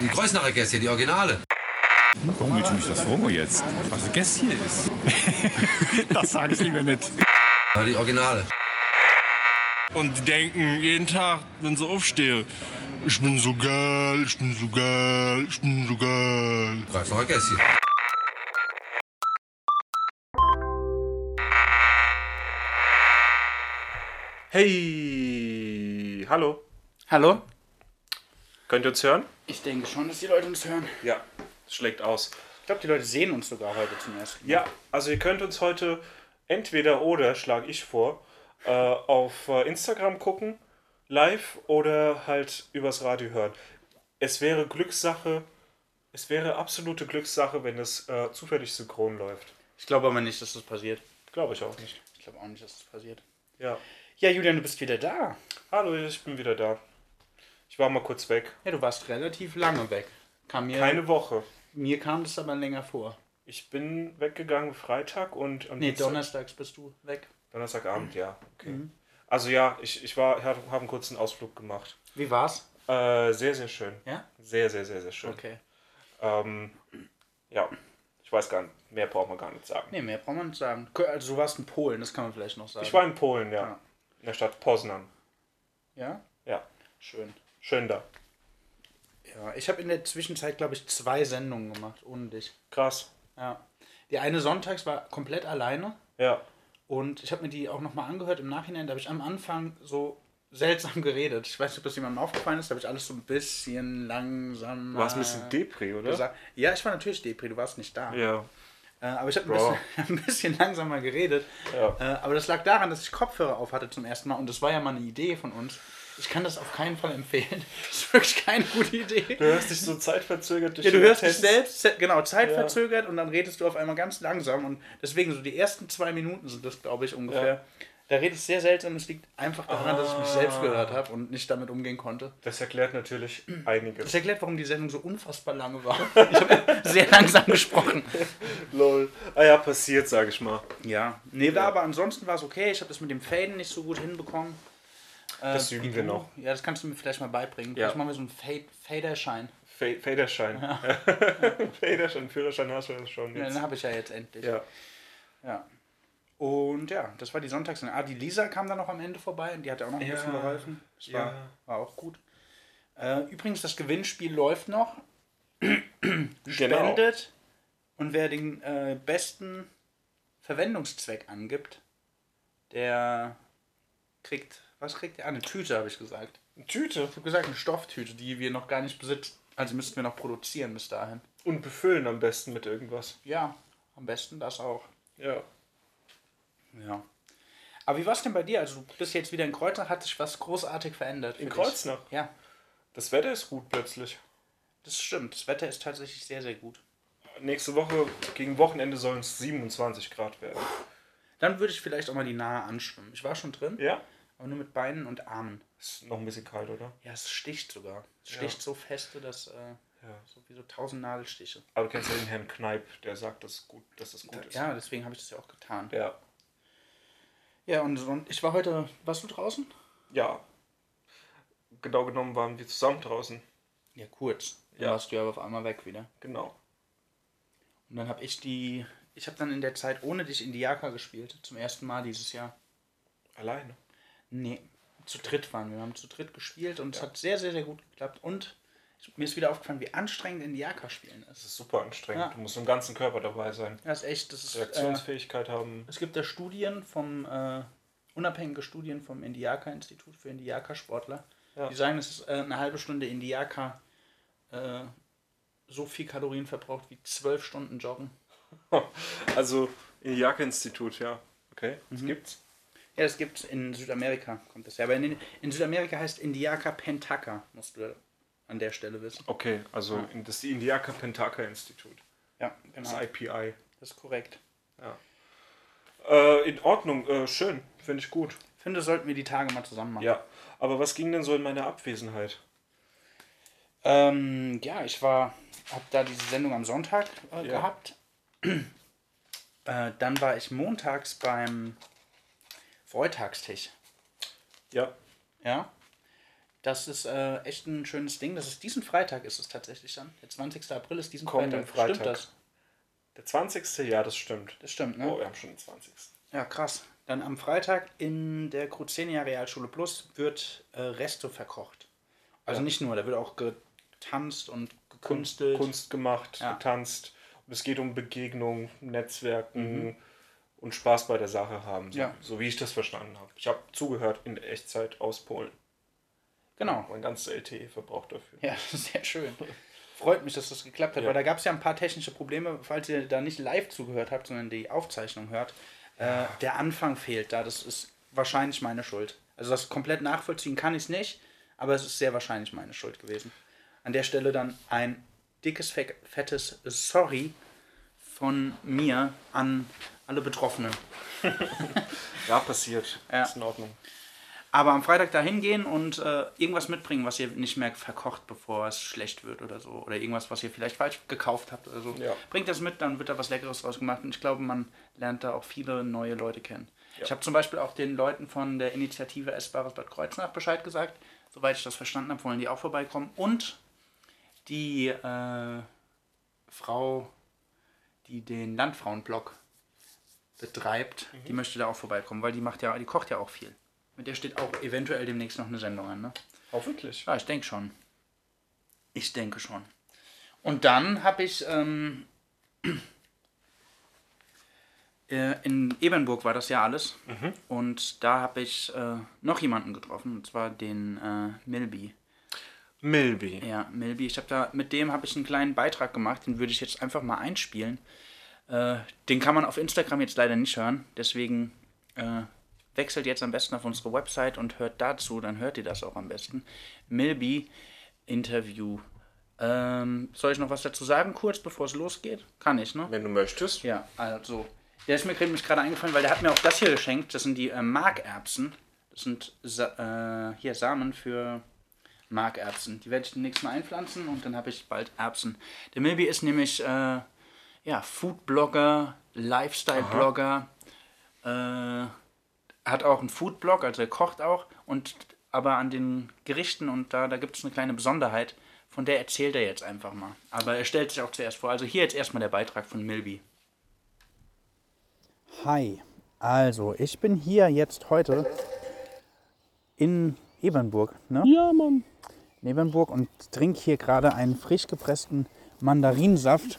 Die Kreuznacher Gäste, die Originale. Warum willst du mich das fragen jetzt? Was ein Gast hier ist? das sage ich lieber nicht. Ja, die Originale. Und die denken jeden Tag, wenn sie aufstehen, ich bin so geil, ich bin so geil, ich bin so geil. Kreuznacher Gäste. Hey, hallo. Hallo? Könnt ihr uns hören? Ich denke schon, dass die Leute uns hören. Ja, es schlägt aus. Ich glaube, die Leute sehen uns sogar heute zum ersten Mal. Ja, also ihr könnt uns heute entweder oder, schlage ich vor, äh, auf äh, Instagram gucken, live oder halt übers Radio hören. Es wäre Glückssache, es wäre absolute Glückssache, wenn es äh, zufällig synchron läuft. Ich glaube aber nicht, dass das passiert. Glaube ich auch nicht. Ich glaube auch nicht, dass das passiert. Ja. Ja, Julian, du bist wieder da. Hallo, ich bin wieder da. Ich war mal kurz weg. Ja, du warst relativ lange weg. Kam mir, Keine Woche. mir kam das aber länger vor. Ich bin weggegangen Freitag und am Nee, Dienstag- donnerstags bist du weg. Donnerstagabend, ja. Okay. Mhm. Also ja, ich, ich war, habe hab einen kurzen Ausflug gemacht. Wie war's? Äh, sehr, sehr schön. Ja? Sehr, sehr, sehr, sehr schön. Okay. Ähm, ja, ich weiß gar nicht, mehr braucht man gar nicht sagen. Nee, mehr braucht man nicht sagen. Also du warst in Polen, das kann man vielleicht noch sagen. Ich war in Polen, ja. Ja. In der Stadt Poznan. Ja? Ja, Schön. Schön da. Ja, ich habe in der Zwischenzeit, glaube ich, zwei Sendungen gemacht, ohne dich. Krass. Ja. Die eine sonntags war komplett alleine. Ja, Und ich habe mir die auch nochmal angehört im Nachhinein. Da habe ich am Anfang so seltsam geredet. Ich weiß nicht, ob das jemandem aufgefallen ist. Da habe ich alles so ein bisschen langsam. du warst ein bisschen Depri, oder? gesagt. Ja, ich war natürlich Depri, du warst nicht da. Ja. Äh, aber ich habe ein ein bisschen langsamer geredet. Ja. Äh, aber das lag daran, dass ich Kopfhörer auf hatte zum ersten Mal. Und das war ja mal eine Idee von uns. Ich kann das auf keinen Fall empfehlen. Das ist wirklich keine gute Idee. Du hörst dich so zeitverzögert durch Ja, du hörst dich Latenz. selbst, genau, zeitverzögert und dann redest du auf einmal ganz langsam und deswegen so die ersten zwei Minuten sind das, glaube ich, ungefähr. Ja. Da redest du sehr seltsam, es liegt einfach daran, dass ich mich selbst Ah. gehört habe und nicht damit umgehen konnte. Das erklärt natürlich einiges. Das erklärt, warum die Sendung so unfassbar lange war. Ich habe sehr langsam gesprochen. Lol. Ah ja, passiert, sag ich mal. Ja, nee, war aber ansonsten war es okay. Ich habe das mit dem Faden nicht so gut hinbekommen. Äh, Das üben wie wir noch. Ja, das kannst du mir vielleicht mal beibringen. Ja. Vielleicht machen wir so einen Fade, Faderschein. Fa- Faderschein. Faderschein, Führerschein hast du das schon. Ja, Jetzt. den habe ich ja jetzt endlich. Ja. Ja. Und ja, das war die Sonntags. Ah, die Lisa kam dann noch am Ende vorbei und die hat ja auch noch ein Ja. bisschen geholfen. Das war, Ja. war auch gut. Äh, übrigens, das Gewinnspiel läuft noch. Genau. Spendet. Und wer den äh, besten Verwendungszweck angibt, der kriegt, was kriegt der? Ah, eine Tüte, habe ich gesagt. Eine Tüte. Ich habe gesagt, eine Stofftüte, die wir noch gar nicht besitzen. Also müssten wir noch produzieren bis dahin. Und befüllen am besten mit irgendwas. Ja, am besten das auch. Ja. Ja. Aber wie war es denn bei dir? Also du bist jetzt wieder in Kreuznach, hat sich was großartig verändert? In Kreuznach? Dich? Ja, Das Wetter ist gut plötzlich. das stimmt. Das Wetter ist tatsächlich sehr, sehr gut. Nächste Woche gegen Wochenende sollen es 27 Grad werden. Dann würde ich vielleicht auch mal die Nahe anschwimmen. Ich war schon drin, Ja? Aber nur mit Beinen und Armen. Ist noch ein bisschen kalt, oder? Ja, es sticht sogar. Es sticht so feste, dass äh, Ja. so wie so tausend Nadelstiche. Aber du kennst ja den Herrn Kneip, der sagt, dass, gut, dass das gut ist. Ja, deswegen habe ich das ja auch getan. Ja. Ja, und, und ich war heute. Warst du draußen? Ja. Genau genommen waren wir zusammen draußen. Ja, kurz. Dann Ja. warst du ja auf einmal weg wieder. Genau. Und dann habe ich die. Ich habe dann in der Zeit ohne dich in die Jaka gespielt. Zum ersten Mal dieses Jahr. Alleine. Nee, zu dritt waren wir. Wir haben zu dritt gespielt und es hat sehr, sehr, sehr gut geklappt. Und mir ist wieder aufgefallen, wie anstrengend Indiaka spielen Das ist. ist super anstrengend. Ja. Du musst im ganzen Körper dabei sein. Das ist echt, das ist. Äh, Reaktionsfähigkeit haben. es gibt da Studien vom, äh, unabhängige Studien vom Indiaka-Institut für Indiaka-Sportler. Ja. Die sagen, dass äh, eine halbe Stunde Indiaka äh, so viel Kalorien verbraucht wie zwölf Stunden Joggen. Also, Indiaka-Institut, ja. Okay, das Mhm. gibt's. Ja, das gibt es in Südamerika, kommt das ja. Aber in, in Südamerika heißt Indiaka Pentaka, musst du an der Stelle wissen. Okay, also in- das ist die Indiaka Pentaka Institut. Ja, Das genau. IPI. Das ist korrekt. Äh, in Ordnung, äh, schön. Finde ich gut. Ich finde, sollten wir die Tage mal zusammen machen. Ja. Aber was ging denn so in meiner Abwesenheit? Ähm, ja, ich war, habe da diese Sendung am Sonntag äh, Ja. gehabt. äh, dann war ich montags beim Freitagstisch. Ja. Ja. Das ist äh, echt ein schönes Ding. Das ist diesen Freitag ist es tatsächlich dann. Der 20. April ist diesen Freitag. Freitag. Stimmt das? Der 20. Ja, das stimmt. Das stimmt, ne? Oh, wir haben schon den 20. Ja, krass. Dann am Freitag in der Cruzenia Realschule Plus wird äh, Resto verkocht. Also nicht nur, da wird auch getanzt und gekünstelt. Kunst gemacht, Ja. getanzt. Und es geht um Begegnung, Netzwerken und Spaß bei der Sache haben. So. Ja. so wie ich das verstanden habe. Ich habe zugehört in Echtzeit aus Polen. Genau. Mein ganzes LTE verbraucht dafür. Ja, sehr schön. Freut mich, dass das geklappt hat, Ja. weil da gab es ja ein paar technische Probleme, falls ihr da nicht live zugehört habt, sondern die Aufzeichnung hört. Äh, der Anfang fehlt da, das ist wahrscheinlich meine Schuld. Also das komplett nachvollziehen kann ich es nicht, aber es ist sehr wahrscheinlich meine Schuld gewesen. An der Stelle dann ein dickes, fe- fettes Sorry von mir an alle Betroffenen. Ja, passiert. Ja. Ist in Ordnung. Aber am Freitag da hingehen und äh, irgendwas mitbringen, was ihr nicht mehr verkocht, bevor es schlecht wird oder so. Oder irgendwas, was ihr vielleicht falsch gekauft habt oder so. Ja. Bringt das mit, dann wird da was Leckeres draus gemacht. Und ich glaube, man lernt da auch viele neue Leute kennen. Ich habe zum Beispiel auch den Leuten von der Initiative Essbares Bad Kreuznach Bescheid gesagt. Soweit ich das verstanden habe, wollen die auch vorbeikommen. Und die äh, Frau, die den Landfrauenblog betreibt, die möchte da auch vorbeikommen, weil die macht ja, die kocht ja auch viel. Mit der steht auch eventuell demnächst noch eine Sendung an, ne? Auch wirklich. Ja, ich denke schon. Ich denke schon. Und dann habe ich ähm, äh, in Ebernburg war das ja alles. Und da habe ich äh, noch jemanden getroffen, und zwar den äh, Milby. Milby. Ja, Milby. Ich habe da mit dem habe ich einen kleinen Beitrag gemacht, den würde ich jetzt einfach mal einspielen. Äh, den kann man auf Instagram jetzt leider nicht hören, deswegen äh, wechselt jetzt am besten auf unsere Website und hört dazu, dann hört ihr das auch am besten. Milby Interview. Ähm, soll ich noch was dazu sagen, kurz bevor es losgeht? Kann ich, ne? Wenn du möchtest. Ja, also. Der ist mir gerade eingefallen, weil der hat mir auch das hier geschenkt. Das sind die äh, Markerbsen. Das sind Sa äh, hier Samen für Markerbsen. Die werde ich demnächst mal einpflanzen und dann habe ich bald Erbsen. Der Milby ist nämlich äh, ja, Foodblogger, Lifestyle-Blogger, äh, hat auch einen Foodblog, also er kocht auch. Und aber an den Gerichten und da, da gibt es eine kleine Besonderheit, von der erzählt er jetzt einfach mal. Aber er stellt sich auch zuerst vor. Also hier jetzt erstmal der Beitrag von Milby. Hi, also ich bin hier jetzt heute in Ebernburg, ne? Ja, Mann. In Ebernburg und trinke hier gerade einen frisch gepressten Mandarinsaft,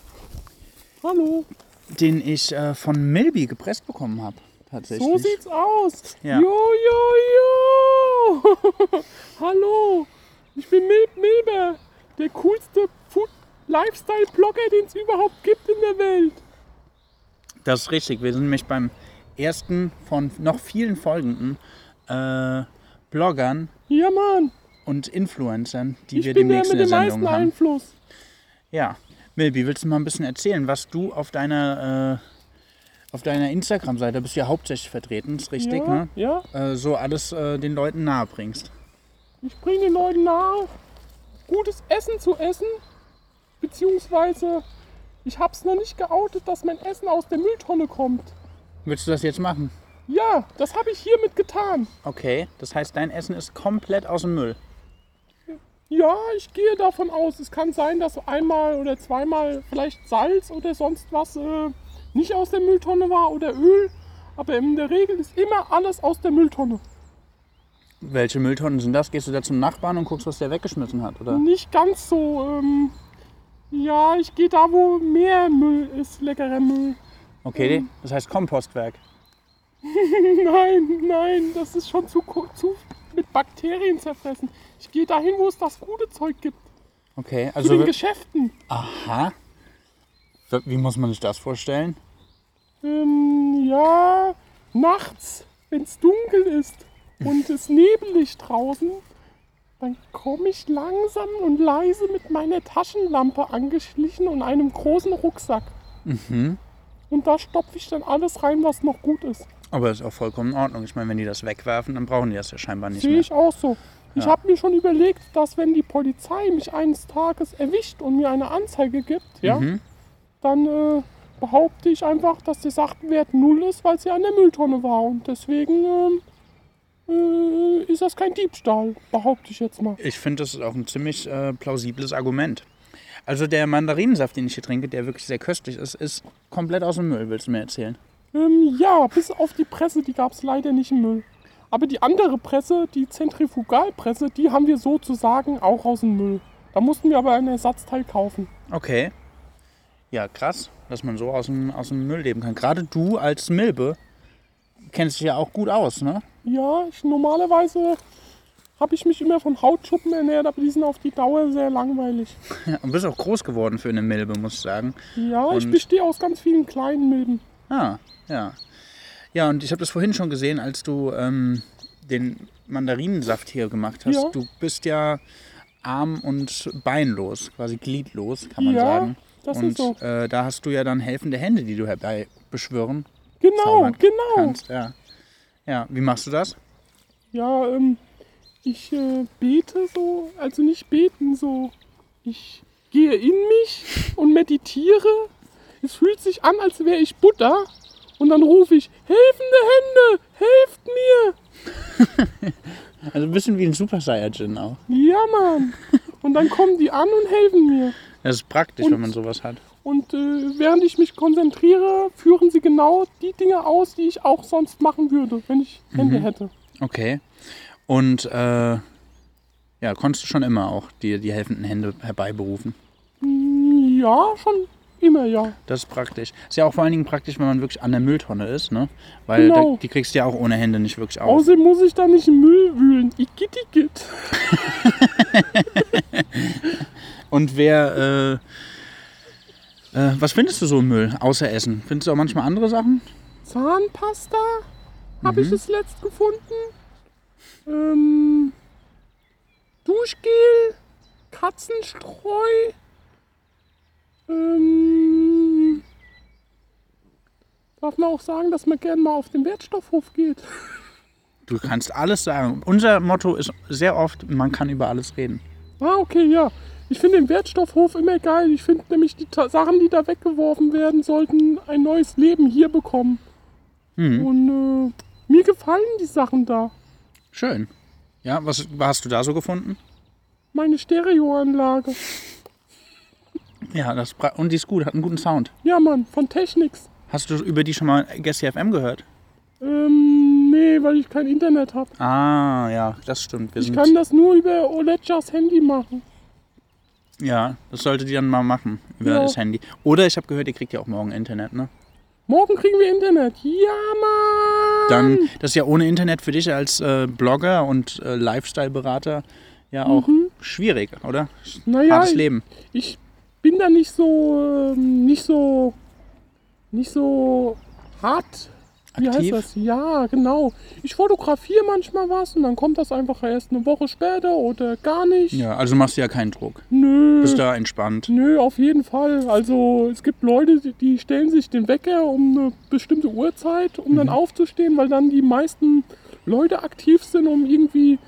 Hallo. den ich äh, von Milby gepresst bekommen habe. Tatsächlich. So sieht's aus. Ja. Jo, jo, jo. Hallo. Ich bin Mil Milber, der coolste Food Lifestyle-Blogger, den es überhaupt gibt in der Welt. Das ist richtig. Wir sind nämlich beim ersten von noch vielen folgenden äh, Bloggern Ja, Mann. und Influencern, die Ich wir bin der demnächst mit in dem der meisten Sendung haben. Einfluss. Ja, Milby, willst du mal ein bisschen erzählen, was du auf deiner, äh, auf deiner Instagram-Seite, da bist du ja hauptsächlich vertreten, ist richtig, ja, ne? ja. Äh, so alles äh, den Leuten nahe bringst. Ich bringe den Leuten nahe, gutes Essen zu essen. Beziehungsweise, ich hab's noch nicht geoutet, dass mein Essen aus der Mülltonne kommt. Willst du das jetzt machen? Ja, das habe ich hiermit getan. Okay, das heißt, dein Essen ist komplett aus dem Müll. Ja, ich gehe davon aus. Es kann sein, dass einmal oder zweimal vielleicht Salz oder sonst was äh, nicht aus der Mülltonne war oder Öl. Aber in der Regel ist immer alles aus der Mülltonne. Welche Mülltonnen sind das? Gehst du da zum Nachbarn und guckst, was der weggeschmissen hat, oder? Nicht ganz so. Ähm, ja, ich gehe da, wo mehr Müll ist, leckerer Müll. Okay, das heißt Kompostwerk. Nein, nein, das ist schon zu, zu mit Bakterien zerfressen. Ich gehe dahin, wo es das gute Zeug gibt. Okay, Zu also. den wir- Geschäften. Aha. Wie muss man sich das vorstellen? Ähm, ja, nachts, wenn es dunkel ist und es nebelig draußen, dann komme ich langsam und leise mit meiner Taschenlampe angeschlichen und einem großen Rucksack. Und da stopfe ich dann alles rein, was noch gut ist. Aber das ist auch vollkommen in Ordnung. Ich meine, wenn die das wegwerfen, dann brauchen die das ja scheinbar nicht Sehe mehr. ich auch so. Ich Ja. habe mir schon überlegt, dass wenn die Polizei mich eines Tages erwischt und mir eine Anzeige gibt, ja, Mhm. dann äh, behaupte ich einfach, dass der Sachwert null ist, weil sie an der Mülltonne war. Und deswegen ähm, äh, ist das kein Diebstahl, behaupte ich jetzt mal. Ich finde, das ist auch ein ziemlich äh, plausibles Argument. Also der Mandarinensaft, den ich hier trinke, der wirklich sehr köstlich ist, ist komplett aus dem Müll, willst du mir erzählen? Ähm, ja, bis auf die Presse, die gab es leider nicht im Müll. Aber die andere Presse, die Zentrifugalpresse, die haben wir sozusagen auch aus dem Müll. Da mussten wir aber ein Ersatzteil kaufen. Okay. Ja, krass, dass man so aus dem, aus dem Müll leben kann. Gerade du als Milbe kennst dich ja auch gut aus, ne? Ja, ich, normalerweise habe ich mich immer von Hautschuppen ernährt, aber die sind auf die Dauer sehr langweilig. Ja, und bist auch groß geworden für eine Milbe, muss ich sagen. Ja, ich Und- bestehe aus ganz vielen kleinen Milben. Ah, ja. Ja, und ich habe das vorhin schon gesehen, als du ähm, den Mandarinensaft hier gemacht hast. Ja. Du bist ja arm und beinlos, quasi gliedlos, kann man Ja, sagen. das und ist so. äh, da hast du ja dann helfende Hände, die du herbei beschwören Genau, genau. kannst. Ja. ja, wie machst du das? Ja, ähm, ich äh, bete so, also nicht beten, so. Ich gehe in mich und meditiere. Es fühlt sich an, als wäre ich Buddha. Und dann rufe ich, helfende Hände, helft mir! Also ein bisschen wie ein Super Saiyajin auch. Ja, Mann. Und dann kommen die an und helfen mir. Das ist praktisch, Und- wenn man sowas hat. Und äh, während ich mich konzentriere, führen sie genau die Dinge aus, die ich auch sonst machen würde, wenn ich Hände hätte. Okay. Und äh, ja, konntest du schon immer auch die, die helfenden Hände herbeiberufen. Hm, Ja, schon immer, ja. Das ist praktisch. Ist ja auch vor allen Dingen praktisch, wenn man wirklich an der Mülltonne ist, ne? Weil Genau. da, die kriegst du ja auch ohne Hände nicht wirklich auf. Außerdem muss ich da nicht im Müll wühlen. Igitt, igitt. Und wer, äh, äh, was findest du so im Müll, außer Essen? Findest du auch manchmal andere Sachen? Zahnpasta habe ich es letzt gefunden. Ähm, Duschgel, Katzenstreu. Ähm, darf man auch sagen, dass man gerne mal auf den Wertstoffhof geht. Du kannst alles sagen. Unser Motto ist sehr oft, man kann über alles reden. Ah, okay, ja. Ich finde den Wertstoffhof immer geil. Ich finde nämlich die Ta Sachen, die da weggeworfen werden, sollten ein neues Leben hier bekommen. Hm. Und äh, mir gefallen die Sachen da. Schön. Ja, was, was hast du da so gefunden? Meine Stereoanlage. Ja, das und die ist gut, hat einen guten Sound. Ja, Mann, von Technics. Hast du über die schon mal Gessi FM gehört? Ähm, nee, weil ich kein Internet habe. Ah, ja, das stimmt. Wir Ich kann das nur über Oledjas Handy machen. ja, das sollte die dann mal machen über Ja. das Handy. Oder ich habe gehört, ihr kriegt ja auch morgen Internet, ne? Morgen kriegen wir Internet. Ja, Mann. Dann, das ist ja ohne Internet für dich als äh, Blogger und äh, Lifestyle-Berater ja auch schwierig, oder? naja, Hartes ich, Leben. ich bin da nicht so, ähm, nicht so, nicht so hart. Wie Aktiv? heißt das? Ja, genau. Ich fotografiere manchmal was und dann kommt das einfach erst eine Woche später oder gar nicht. Ja, also machst du ja keinen Druck. Nö. Bist da entspannt. Nö, auf jeden Fall. Also es gibt Leute, die- stellen sich den Wecker um eine bestimmte Uhrzeit, um Mhm. dann aufzustehen, weil dann die meisten Leute aktiv sind, um irgendwie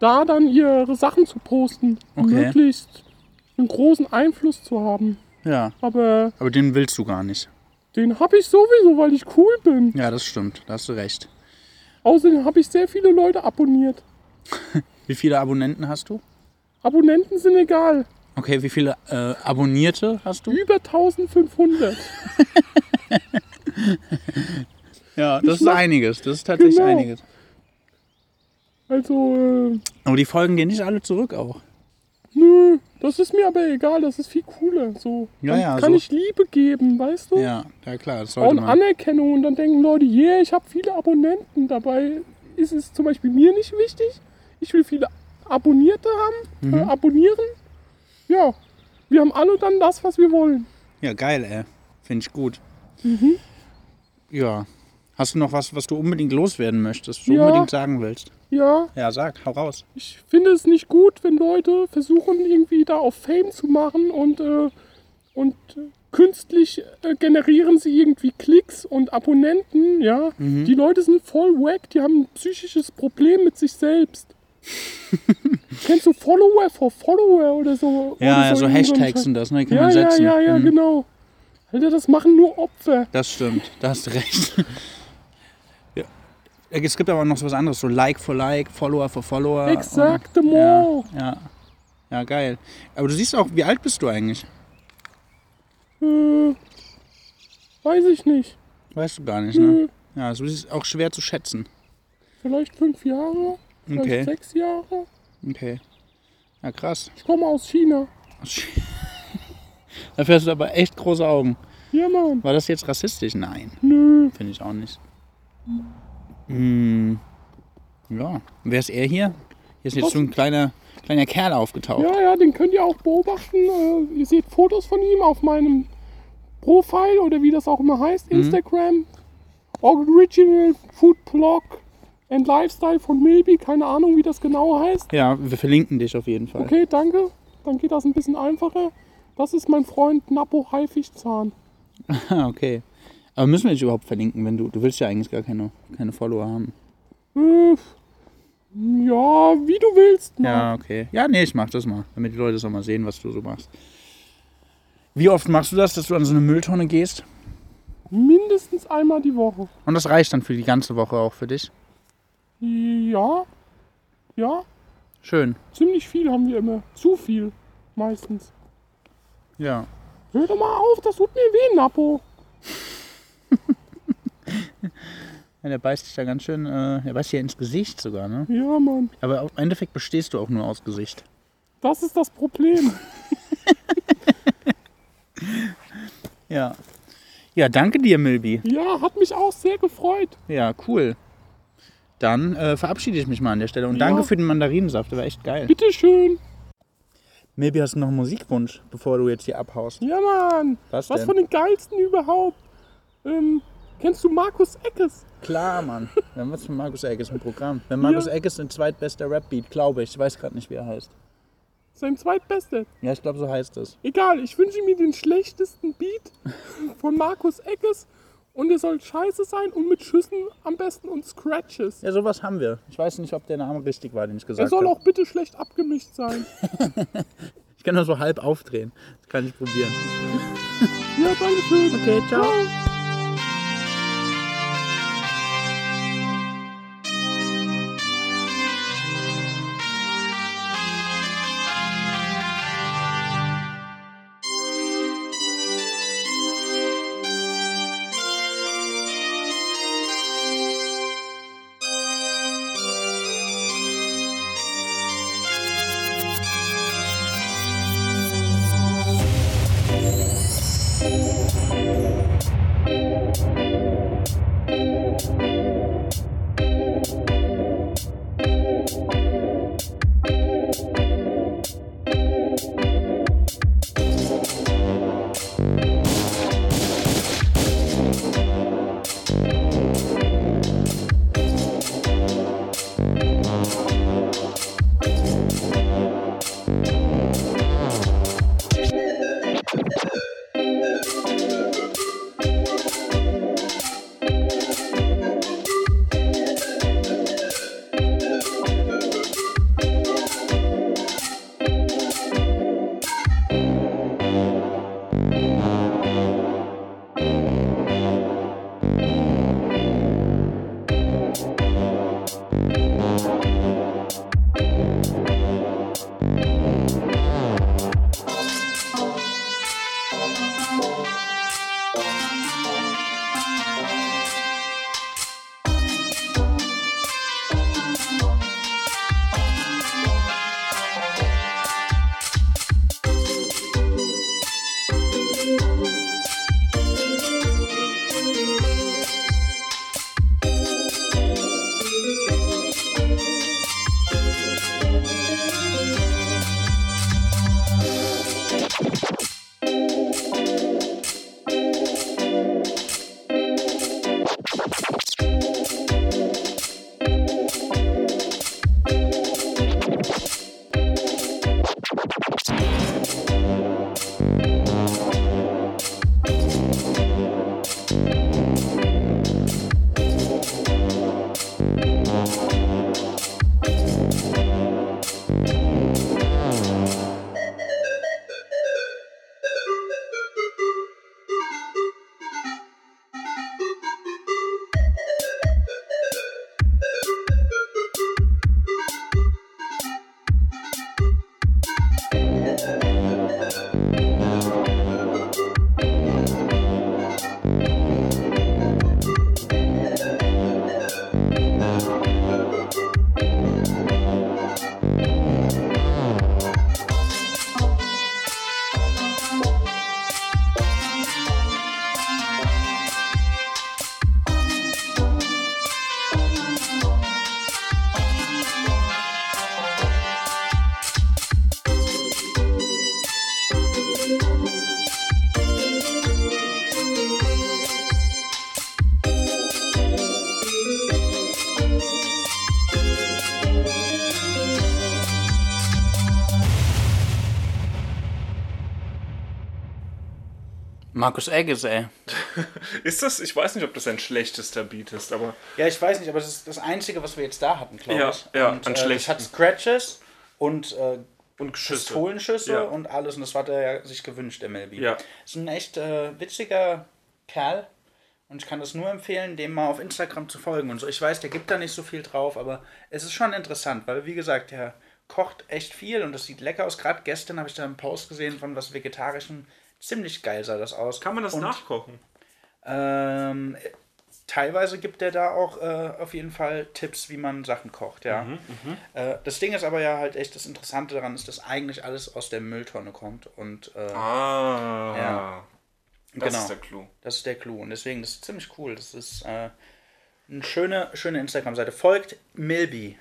da dann ihre Sachen zu posten, Okay. möglichst einen großen Einfluss zu haben. Ja, Aber aber den willst du gar nicht. den habe ich sowieso, weil ich cool bin. Ja, das stimmt. Da hast du recht. Außerdem habe ich sehr viele Leute abonniert. Wie viele Abonnenten hast du? Abonnenten sind egal. Okay, wie viele äh, Abonnierte hast du? Über 1500. Ja, das ist mach- einiges. Das ist tatsächlich Genau. einiges. Also, äh, Aber die folgen dir nicht alle zurück auch. Nö, das ist mir aber egal, das ist viel cooler. So. Ja, ja, kann so- ich Liebe geben, weißt du? Ja, ja klar, das sollte Und man. Anerkennung und dann denken Leute, yeah, ich habe viele Abonnenten. Dabei ist es zum Beispiel mir nicht wichtig. Ich will viele Abonnierte haben, Mhm. äh, abonnieren. Ja, wir haben alle dann das, was wir wollen. Ja, geil, ey. Finde ich gut. Mhm. Ja. Hast du noch was, was du unbedingt loswerden möchtest, was du Ja. unbedingt sagen willst? Ja, Ja, sag, hau raus. ich finde es nicht gut, wenn Leute versuchen, irgendwie da auf Fame zu machen und, äh, und künstlich äh, generieren sie irgendwie Klicks und Abonnenten, ja. Mhm. Die Leute sind voll wack, die haben ein psychisches Problem mit sich selbst. Kennst du Follower for Follower oder so? Ja, oder ja, so ein Hashtags sind das, ne? Kann Ja, man ja, setzen. ja, ja, Mhm. genau. Alter, das machen nur Opfer. Das stimmt, da hast du recht. Es gibt aber noch so was anderes, so Like for Like, Follower for Follower. Exactement. Ja, ja. Ja, geil. Aber du siehst auch, wie alt bist du eigentlich? Äh, weiß ich nicht. Weißt du gar nicht, ne? Ja, das ist auch schwer zu schätzen. Vielleicht fünf Jahre, vielleicht Okay. sechs Jahre. Okay. Ja, krass. Ich komme aus China. Dafür hast du aber echt große Augen. Ja, Mann. War das jetzt rassistisch? Nein, Nö. finde ich auch nicht. Hm. Ja, wer ist er hier? Hier ist jetzt so ein kleiner, kleiner Kerl aufgetaucht. Ja, ja, den könnt ihr auch beobachten. Äh, ihr seht Fotos von ihm auf meinem Profile oder wie das auch immer heißt, Mhm. Instagram. Original Food Blog and Lifestyle von Milby. Keine Ahnung, wie das genau heißt. Ja, wir verlinken dich auf jeden Fall. Okay, danke. Dann geht das ein bisschen einfacher. Das ist mein Freund Napo Haifischzahn. Ah, okay. Aber müssen wir dich überhaupt verlinken, wenn du, du willst ja eigentlich gar keine, keine Follower haben. Äh, ja, wie du willst. Mann. Ja, okay. Ja, nee, ich mach das mal, damit die Leute das auch mal sehen, was du so machst. Wie oft machst du das, dass du an so eine Mülltonne gehst? Mindestens einmal die Woche. Und das reicht dann für die ganze Woche auch für dich? Ja, ja, Schön. ziemlich viel haben wir immer. Zu viel, meistens. Ja. Hör doch mal auf, das tut mir weh, Napo. Ja der beißt dich da ganz schön, äh, der beißt dir ins Gesicht sogar, ne? Ja, Mann, Aber im Endeffekt bestehst du auch nur aus Gesicht. das ist das Problem. Ja. Ja, danke dir, Milby. Ja, hat mich auch sehr gefreut. Ja, cool. Dann äh, verabschiede ich mich mal an der Stelle und Ja. danke für den Mandarinensaft, der war echt geil. Bitteschön. Milby, hast du noch einen Musikwunsch, bevor du jetzt hier abhaust? Ja, Mann. Was Was von den geilsten überhaupt. Ähm, kennst du Markus Eckes? Klar, Mann. Haben was von Markus Eckes im Programm. Wenn Markus Ja. Eckes ein zweitbester Rap-Beat, glaube ich. Ich weiß gerade nicht, wie er heißt. Sein zweitbester. Ja, ich glaube, so heißt es. Egal, ich wünsche mir den schlechtesten Beat von Markus Eckes. Und er soll scheiße sein und mit Schüssen am besten und Scratches. Ja, sowas haben wir. Ich weiß nicht, ob der Name richtig war, den ich Er gesagt soll habe. auch bitte schlecht abgemischt sein. Ich kann nur so halb aufdrehen. Das kann ich probieren. Ja, danke schön. Okay, ciao. Markus Egges, ey. Ist das, ich weiß nicht, ob das ein schlechtester Beat ist, aber Ja, ich weiß nicht, aber das ist das Einzige, was wir jetzt da hatten, glaube Ja, ich. ja, und, an äh, es hat Scratches und äh, und Schüsse. Pistolenschüsse Ja. und alles. Und das hat er ja sich gewünscht, der Melby. Ja. Ist ein echt äh, witziger Kerl. Und ich kann das nur empfehlen, dem mal auf Instagram zu folgen und so. Ich weiß, der gibt da nicht so viel drauf, aber es ist schon interessant, weil, wie gesagt, der kocht echt viel und das sieht lecker aus. Gerade gestern habe ich da einen Post gesehen von was Vegetarischem. Ziemlich geil sah das aus. Kann man das und, nachkochen? Ähm, teilweise gibt er da auch äh, auf jeden Fall Tipps, wie man Sachen kocht, ja. Mhm, Äh, das Ding ist aber ja halt echt, das Interessante daran ist, dass eigentlich alles aus der Mülltonne kommt. Und äh, Ah. Ja. Das Genau. ist der Clou. das ist der Clou. Und deswegen, das ist ziemlich cool. Das ist äh, eine schöne, schöne Instagram-Seite. Folgt Milby.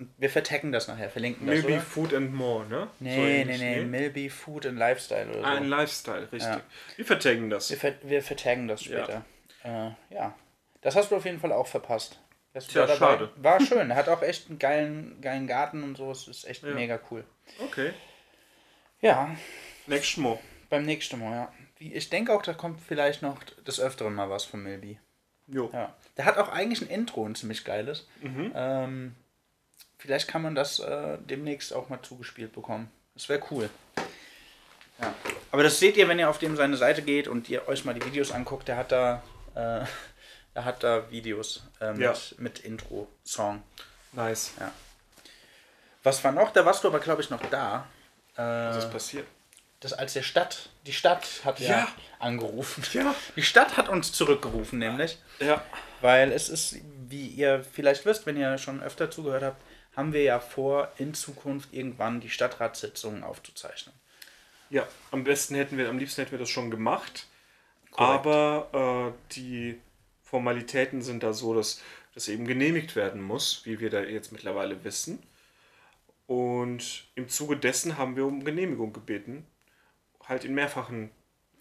Und wir vertecken das nachher, verlinken das, Maybe oder? Food and More, ne? So Nee, nee, nee, Milby Food and Lifestyle oder so. Ah, ein Lifestyle, richtig. Ja. Wir vertaggen das. Wir, ver wir vertaggen das später. Ja. Äh, ja. Das hast du auf jeden Fall auch verpasst. Tja, dabei? schade. War schön. Hat auch echt einen geilen, geilen Garten und so. Es ist echt mega cool. Okay. Ja, Next Mo. beim nächsten Mal, ja. Ich denke auch, da kommt vielleicht noch des Öfteren mal was von Milby. Jo. Ja. Der hat auch eigentlich ein Intro, ein ziemlich geiles. Mhm. Ähm, vielleicht kann man das äh, demnächst auch mal zugespielt bekommen. Das wäre cool. Ja. Aber das seht ihr, wenn ihr auf dem seine Seite geht und ihr euch mal die Videos anguckt. Der hat da, äh, er hat da Videos äh, mit, Ja. mit Intro-Song. Nice. Was war noch? Da warst du aber, glaube ich, noch da. Was Äh, ist passiert? das als der Stadt, die Stadt hat ja, Ja. angerufen. Ja. Die Stadt hat uns zurückgerufen, nämlich. Ja. Weil es ist, wie ihr vielleicht wisst, wenn ihr schon öfter zugehört habt, haben wir ja vor, in Zukunft irgendwann die Stadtratssitzungen aufzuzeichnen. Ja, am besten hätten wir, am liebsten hätten wir das schon gemacht. Aber äh, die Formalitäten sind da so, dass das eben genehmigt werden muss, wie wir da jetzt mittlerweile wissen. Und im Zuge dessen haben wir um Genehmigung gebeten. Halt in mehrfachen,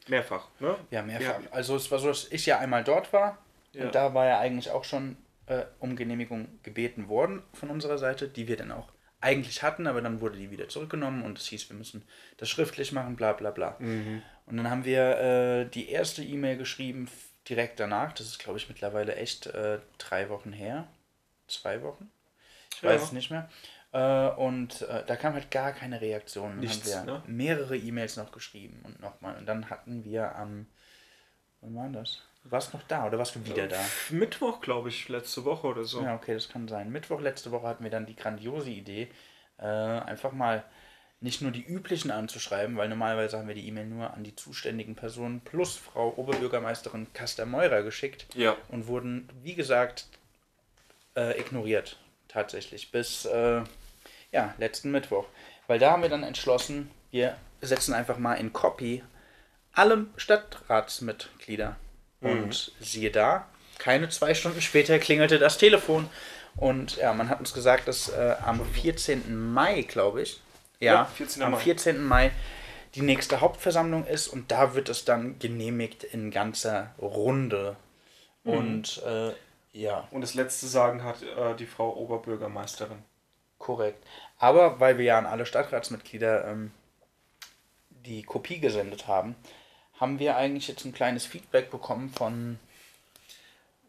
mehrfach, ne? Ja, mehrfach. Ja. Also es war so, dass ich ja einmal dort war Ja. und da war ja eigentlich auch schon äh, um Genehmigung gebeten worden von unserer Seite, die wir dann auch eigentlich hatten, aber dann wurde die wieder zurückgenommen und es hieß, wir müssen das schriftlich machen, bla bla bla. Mhm. Und dann haben wir äh, die erste E-Mail geschrieben direkt danach. Das ist, glaube ich, mittlerweile echt äh, drei Wochen her. Zwei Wochen? Ich weiß Ja. es nicht mehr. Äh, und äh, da kam halt gar keine Reaktion. Dann Nichts, haben wir ne? mehrere E-Mails noch geschrieben und nochmal. Und dann hatten wir am. wann war das? Du warst noch da oder warst du wieder da? Mittwoch, glaube ich, letzte Woche oder so. Ja, okay, das kann sein. Mittwoch letzte Woche hatten wir dann die grandiose Idee, äh, einfach mal nicht nur die üblichen anzuschreiben, weil normalerweise haben wir die E-Mail nur an die zuständigen Personen plus Frau Oberbürgermeisterin Kaster-Meurer geschickt Ja. und wurden, wie gesagt, äh, ignoriert. Tatsächlich. Bis äh, ja, letzten Mittwoch. Weil da haben wir dann entschlossen, wir setzen einfach mal in Copy alle Stadtratsmitglieder. Und siehe da, keine zwei Stunden später klingelte das Telefon. Und ja, man hat uns gesagt, dass äh, am 14. Mai, glaube ich, ja, Ja, 14. am Mai. 14. Mai die nächste Hauptversammlung ist und da wird es dann genehmigt in ganzer Runde. Und äh, ja, Und das letzte Sagen hat äh, die Frau Oberbürgermeisterin. korrekt. Aber weil wir ja an alle Stadtratsmitglieder ähm, die Kopie gesendet haben, haben wir eigentlich jetzt ein kleines Feedback bekommen von,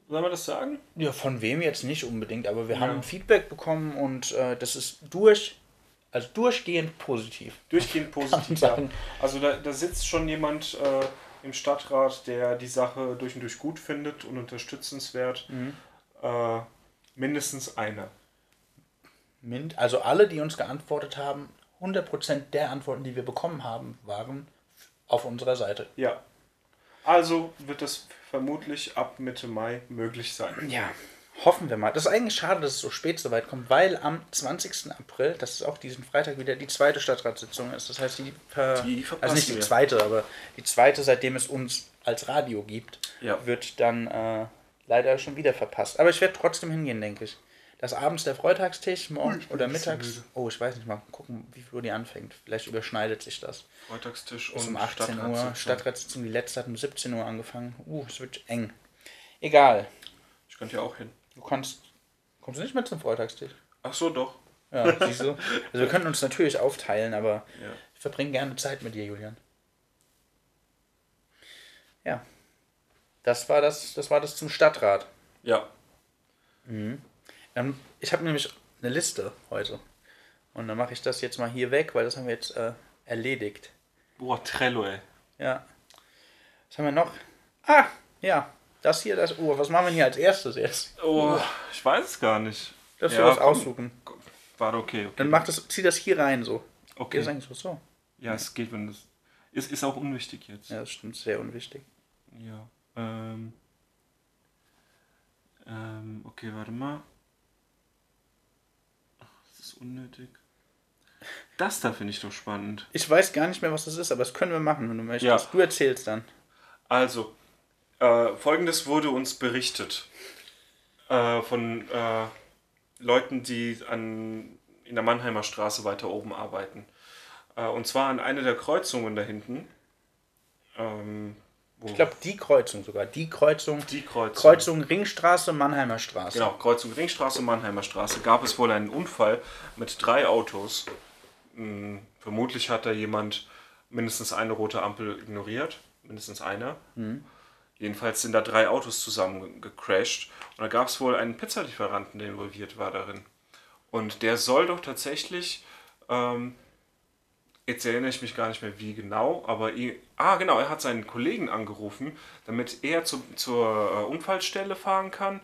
Sollen wir das sagen? ja, von wem jetzt nicht unbedingt, aber wir Ja. haben ein Feedback bekommen und äh, das ist durch, also durchgehend positiv. Durchgehend positiv. Ja. man. Also da, da sitzt schon jemand äh, im Stadtrat, der die Sache durch und durch gut findet und unterstützenswert. Mhm. Äh, mindestens einer. Also alle, die uns geantwortet haben, 100% der Antworten, die wir bekommen haben, waren auf unserer Seite. Ja. Also wird es vermutlich ab Mitte Mai möglich sein. Ja, hoffen wir mal. Das ist eigentlich schade, dass es so spät so weit kommt, weil am 20. April, das ist auch diesen Freitag wieder, die zweite Stadtratssitzung ist. Das heißt, die, ver Die also nicht die wir. zweite, aber die zweite, seitdem es uns als Radio gibt, Ja. wird dann äh, leider schon wieder verpasst. Aber ich werde trotzdem hingehen, denke ich. Das ist abends der Freitagstisch, morgen oder mittags. Oh, ich weiß nicht mal gucken, wie viel Uhr die anfängt. Vielleicht überschneidet sich das. Freitagstisch Bis um 18 Uhr. Stadtratssitzung. Die letzte hat um 17 Uhr angefangen. Uh, es wird eng. Egal. Ich könnte ja auch hin. Du kannst. Kommst du nicht mit zum Freitagstisch? Ach so, doch. Ja, siehst du? Also wir könnten uns natürlich aufteilen, aber Ja. ich verbringe gerne Zeit mit dir, Julian. Ja. Das war das, das war das zum Stadtrat. Ja. Ähm, ich habe nämlich eine Liste heute. Und dann mache ich das jetzt mal hier weg, weil das haben wir jetzt äh, erledigt. Boah, Trello, ey. Ja. Was haben wir noch? Ah, ja. Das hier, das. Oh, was machen wir hier als erstes jetzt? Oh, ich weiß es gar nicht. Dass Ja, wir was komm. aussuchen. War okay, okay. Dann mach das, zieh das hier rein so. Geht okay. das eigentlich so? so? Ja, es geht, wenn das. Ist, ist auch unwichtig jetzt. Ja, das stimmt, sehr unwichtig. Ja. Ähm. Ähm, okay, warte mal. Das ist unnötig. Das da finde ich doch spannend. Ich weiß gar nicht mehr, was das ist, aber das können wir machen, wenn du möchtest. Ja. Du erzählst dann. Also, äh, folgendes wurde uns berichtet äh, von äh, Leuten, die an, in der Mannheimer Straße weiter oben arbeiten. Äh, und zwar an einer der Kreuzungen da hinten. Ähm, Ich glaube, die Kreuzung sogar. Die Kreuzung. die Kreuzung. Kreuzung Ringstraße, Mannheimer Straße. Genau, Kreuzung Ringstraße, Mannheimer Straße. Gab es wohl einen Unfall mit drei Autos. Hm, vermutlich hat da jemand mindestens eine rote Ampel ignoriert. Mindestens einer. Jedenfalls sind da drei Autos zusammen gecrashed. Und da gab es wohl einen Pizzalieferanten, der involviert war darin. Und der soll doch tatsächlich, ähm, jetzt erinnere ich mich gar nicht mehr wie genau, aber ah genau, er hat seinen Kollegen angerufen, damit er zu, zur äh, Unfallstelle fahren kann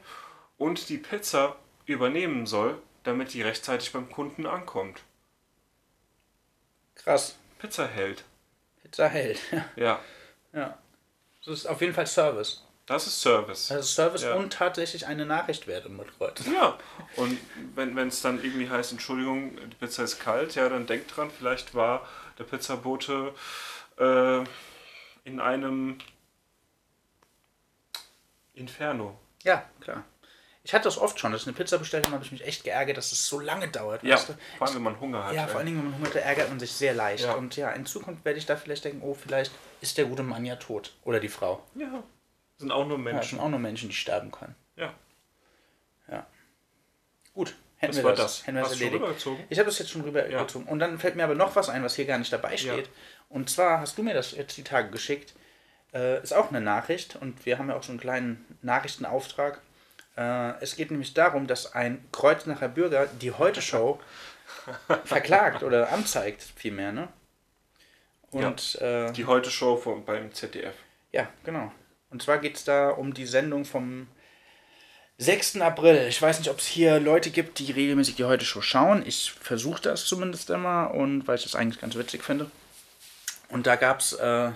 und die Pizza übernehmen soll, damit die rechtzeitig beim Kunden ankommt. Krass. Pizza hält. Pizza hält. Ja, ja. Das ist auf jeden Fall Service. Das ist Service. Das ist Service Ja. und tatsächlich eine Nachricht wert im Kreuz. Ja, und wenn es dann irgendwie heißt, Entschuldigung, die Pizza ist kalt, ja, dann denkt dran, vielleicht war der Pizzabote äh, in einem Inferno. Ja, klar. Ich hatte das oft schon, dass ich eine Pizza bestellt habe, habe ich mich echt geärgert, dass es so lange dauert. Ja, weißt du? vor allem, wenn man Hunger hat. Ja, ey. vor allen Dingen, wenn man Hunger hat, ärgert man sich sehr leicht. Ja. Und ja, in Zukunft werde ich da vielleicht denken, oh, vielleicht ist der gute Mann ja tot. Oder die Frau. Ja, sind auch nur Ja, das Menschen. sind auch nur Menschen, die sterben können. Ja, Gut, hätten das wir war das. das. Hätten wir das erledigt. rübergezogen? Ich habe das jetzt schon rübergezogen. Und dann fällt mir aber noch was ein, was hier gar nicht dabei steht. Und zwar hast du mir das jetzt die Tage geschickt. Äh, ist auch eine Nachricht und wir haben ja auch so einen kleinen Nachrichtenauftrag. Äh, es geht nämlich darum, dass ein Kreuznacher Bürger die Heute-Show verklagt oder anzeigt, vielmehr, ne? Und äh, Die Heute-Show beim ZDF. ja, genau. Und zwar geht es da um die Sendung vom 6. April. Ich weiß nicht, ob es hier Leute gibt, die regelmäßig die Heute-Show schauen. Ich versuche das zumindest immer und weil ich das eigentlich ganz witzig finde. Und da gab es, äh, ja,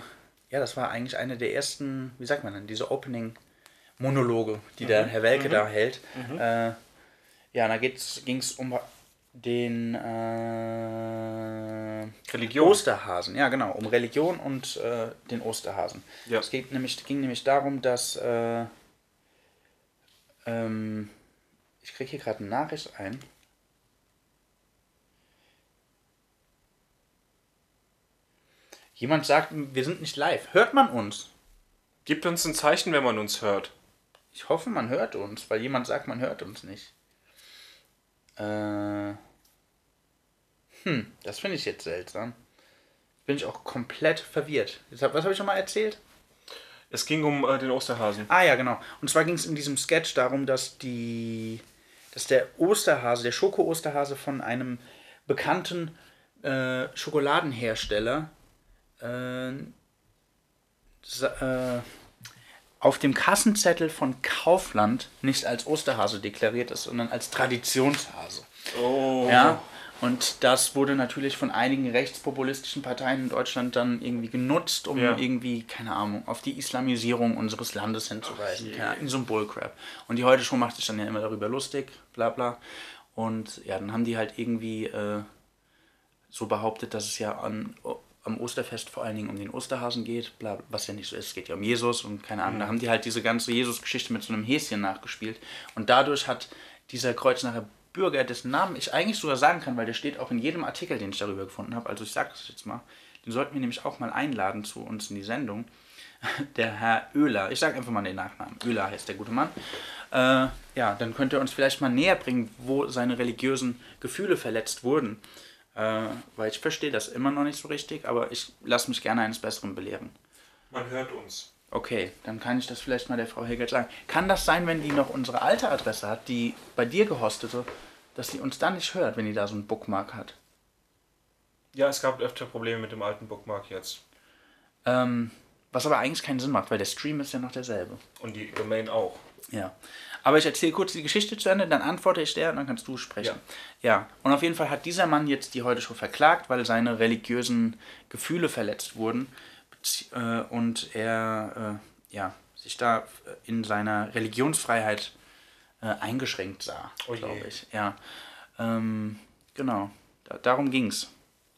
das war eigentlich eine der ersten, wie sagt man denn, diese Opening-Monologe, die der Herr Welke da hält. Äh, ja, da ging es um den äh, Religion. Osterhasen, ja genau, um Religion und äh, den Osterhasen. Ja. Es geht nämlich, ging nämlich darum, dass äh, ähm, ich kriege hier gerade eine Nachricht ein. Jemand sagt, wir sind nicht live. Hört man uns? Gibt uns ein Zeichen, wenn man uns hört. Ich hoffe, man hört uns, weil jemand sagt, man hört uns nicht. Äh, hm, das finde ich jetzt seltsam. Bin ich auch komplett verwirrt. Hab, was habe ich schon mal erzählt? Es ging um äh, den Osterhasen. Ah ja, genau. Und zwar ging es in diesem Sketch darum, dass die, dass der Osterhase, der Schoko-Osterhase von einem bekannten äh, Schokoladenhersteller äh, äh, auf dem Kassenzettel von Kaufland nicht als Osterhase deklariert ist, sondern als Traditionshase. Oh. Ja. Und das wurde natürlich von einigen rechtspopulistischen Parteien in Deutschland dann irgendwie genutzt, um Ja. irgendwie, keine Ahnung, auf die Islamisierung unseres Landes hinzuweisen. Ahnung, in so einem Bullcrap. Und die heute Show macht sich dann ja immer darüber lustig, bla bla. Und ja, dann haben die halt irgendwie äh, so behauptet, dass es ja an, am Osterfest vor allen Dingen um den Osterhasen geht, bla, was ja nicht so ist, es geht ja um Jesus und keine Ahnung. Da haben die halt diese ganze Jesus-Geschichte mit so einem Häschen nachgespielt. Und dadurch hat dieser Kreuznacher Bürger, dessen Namen ich eigentlich sogar sagen kann, weil der steht auch in jedem Artikel, den ich darüber gefunden habe, also ich sage das jetzt mal, den sollten wir nämlich auch mal einladen zu uns in die Sendung. Der Herr Oehler, ich sage einfach mal den Nachnamen, Oehler heißt der gute Mann. Äh, ja, dann könnte er uns vielleicht mal näher bringen, wo seine religiösen Gefühle verletzt wurden. Äh, weil ich verstehe das immer noch nicht so richtig, aber ich lasse mich gerne eines Besseren belehren. Man hört uns. Okay, dann kann ich das vielleicht mal der Frau Hegert sagen. Kann das sein, wenn die noch unsere alte Adresse hat, die bei dir gehostete, dass sie uns dann nicht hört, wenn die da so einen Bookmark hat? Ja, es gab öfter Probleme mit dem alten Bookmark jetzt. Ähm, was aber eigentlich keinen Sinn macht, weil der Stream ist ja noch derselbe. Und die Domain auch. Ja. Aber ich erzähle kurz die Geschichte zu Ende, dann antworte ich der und dann kannst du sprechen. Ja. Und auf jeden Fall hat dieser Mann jetzt die heute schon verklagt, weil seine religiösen Gefühle verletzt wurden äh, und er äh, ja, sich da äh, in seiner Religionsfreiheit äh, eingeschränkt sah, Oh glaube ich. Ja. Ähm, genau. Da, darum ging's.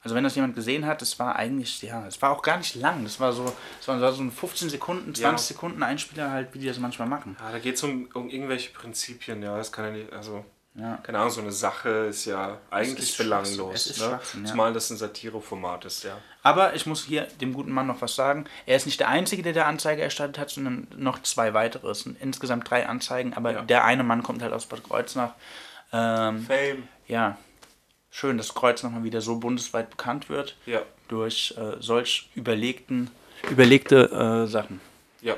Also wenn das jemand gesehen hat, das war eigentlich, ja, es war auch gar nicht lang. Das war so, es war so ein 15 Sekunden, 20 Ja. Sekunden Einspieler halt, wie die das manchmal machen. Ja, da geht es um, um irgendwelche Prinzipien, ja. Das kann ja nicht, also, Ja. keine Ahnung, so eine Sache ist ja eigentlich ist belanglos. Ist ne? Ja. Zumal das ein Satireformat ist, ja. Aber ich muss hier dem guten Mann noch was sagen. Er ist nicht der Einzige, der der Anzeige erstattet hat, sondern noch zwei weitere. Es sind insgesamt drei Anzeigen, aber Ja. der eine Mann kommt halt aus Bad Kreuznach. Ähm, Fame. ja, schön, dass Kreuznach mal wieder so bundesweit bekannt wird Ja, durch äh, solch überlegten, überlegte äh, Sachen, ja.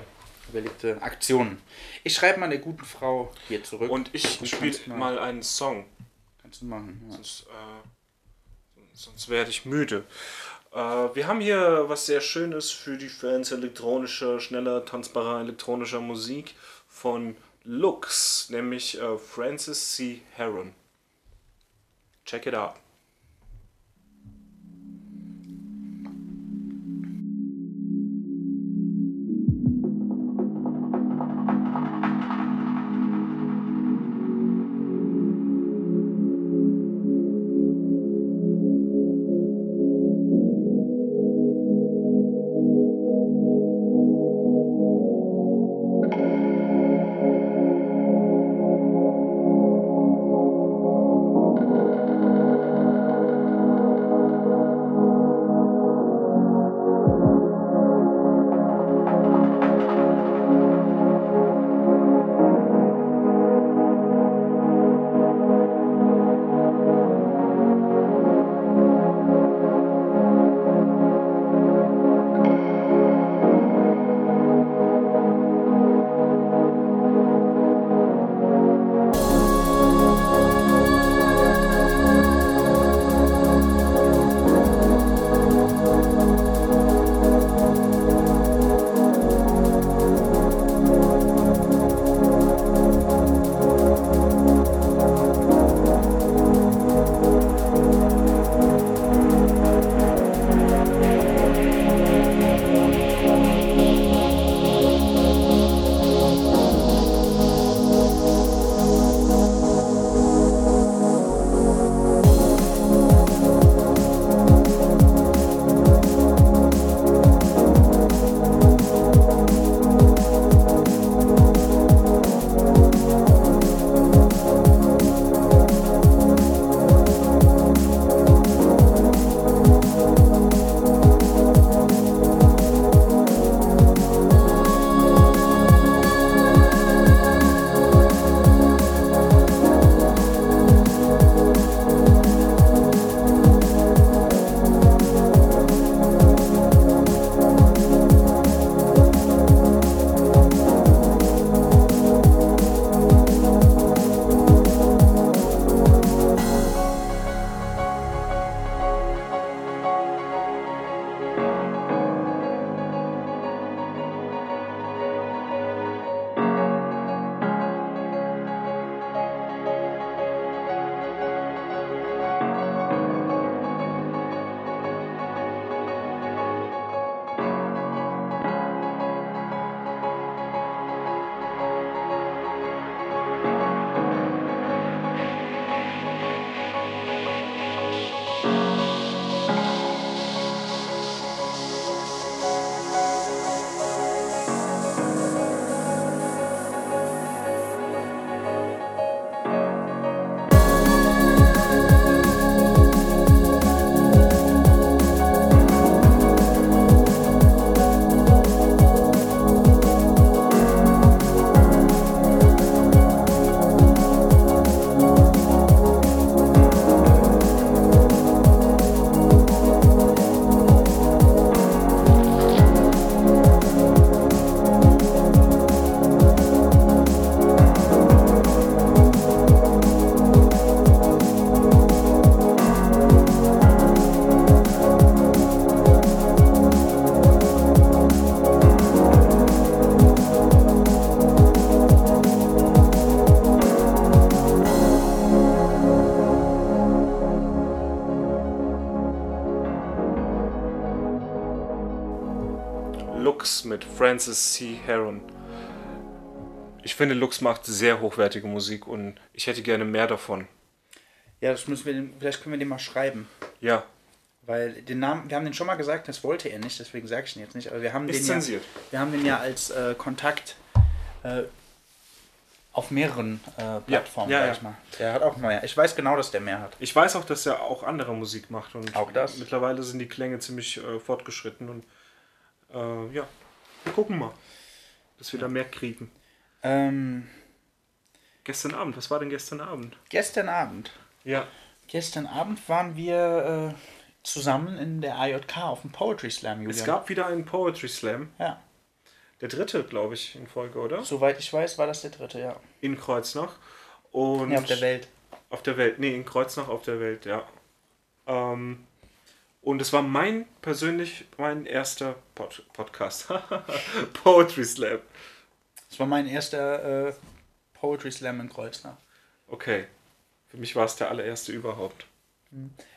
Überlegte Aktionen. Ich schreibe mal der guten Frau hier zurück. Und ich spiele mal einen Song. Kannst du machen. Ja. Sonst, äh, sonst werde ich müde. Äh, wir haben hier was sehr Schönes für die Fans elektronischer, schneller, tanzbarer elektronischer Musik von Lux, nämlich äh, Francis C. Heron. Check it out. Francis C. Heron. Ich finde, Lux macht sehr hochwertige Musik und ich hätte gerne mehr davon. Ja, das müssen wir, vielleicht können wir den mal schreiben. Ja, Weil den Namen, wir haben den schon mal gesagt, das wollte er nicht, deswegen sage ich ihn jetzt nicht. Aber wir haben Ist den zensiert. ja, wir haben den ja als äh, Kontakt äh, auf mehreren äh, Plattformen, ja, sag ja. ich mal. Der hat auch mehr. Ich weiß genau, dass der mehr hat. ich weiß auch, dass er auch andere Musik macht und Auch das? mittlerweile sind die Klänge ziemlich äh, fortgeschritten und äh, ja, wir gucken mal, dass wir da mehr kriegen. Ähm, Gestern Abend, was war denn gestern Abend? gestern Abend. Ja, Gestern Abend waren wir äh, zusammen in der AJK auf dem Poetry Slam, Julian. es gab wieder einen Poetry Slam, ja, der dritte, glaube ich, in Folge, oder? soweit ich weiß, war das der dritte, ja. In Kreuznach. Und Ja, auf der Welt. Auf der Welt, nee, in Kreuznach auf der Welt, ja. Ähm, und es war mein persönlich mein erster Pod Podcast. Poetry Slam. Das war mein erster äh, Poetry Slam in Kreuznach. Okay. Für mich war es der allererste überhaupt.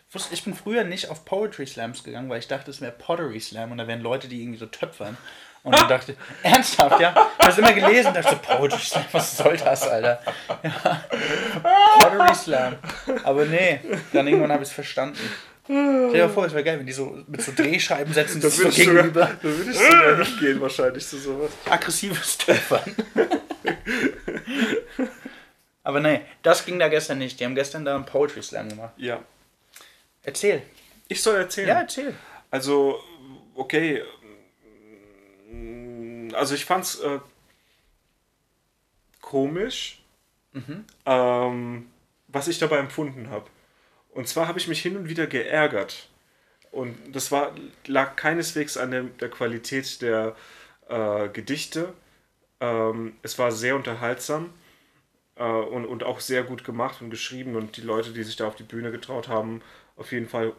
Ich wusste- Ich bin früher nicht auf Poetry Slams gegangen, weil ich dachte, es wäre Pottery Slam und da wären Leute, die irgendwie so töpfern. Und dann dachte ich, ernsthaft, ja? Ich habe das immer gelesen und dachte so, Poetry Slam, was soll das, Alter? Ja. Pottery Slam. Aber nee, dann irgendwann habe ich es verstanden. Stell dir mal vor, es wäre geil, wenn die so mit so Drehscheiben setzen, sich so würde ich sogar, gegenüber. da würde ich sogar hingehen, wahrscheinlich zu sowas. Aggressives Töpfern. Aber nee, das ging da gestern nicht. Die haben gestern da einen Poetry Slam gemacht. Ja. Erzähl. Ich soll erzählen. Ja, erzähl. Also, okay. Also ich fand's äh, komisch, ähm, was ich dabei empfunden habe. Und zwar habe ich mich hin und wieder geärgert. Und das war, lag keineswegs an der, der Qualität der äh, Gedichte. Ähm, es war sehr unterhaltsam äh, und, und auch sehr gut gemacht und geschrieben. Und die Leute, die sich da auf die Bühne getraut haben, auf jeden Fall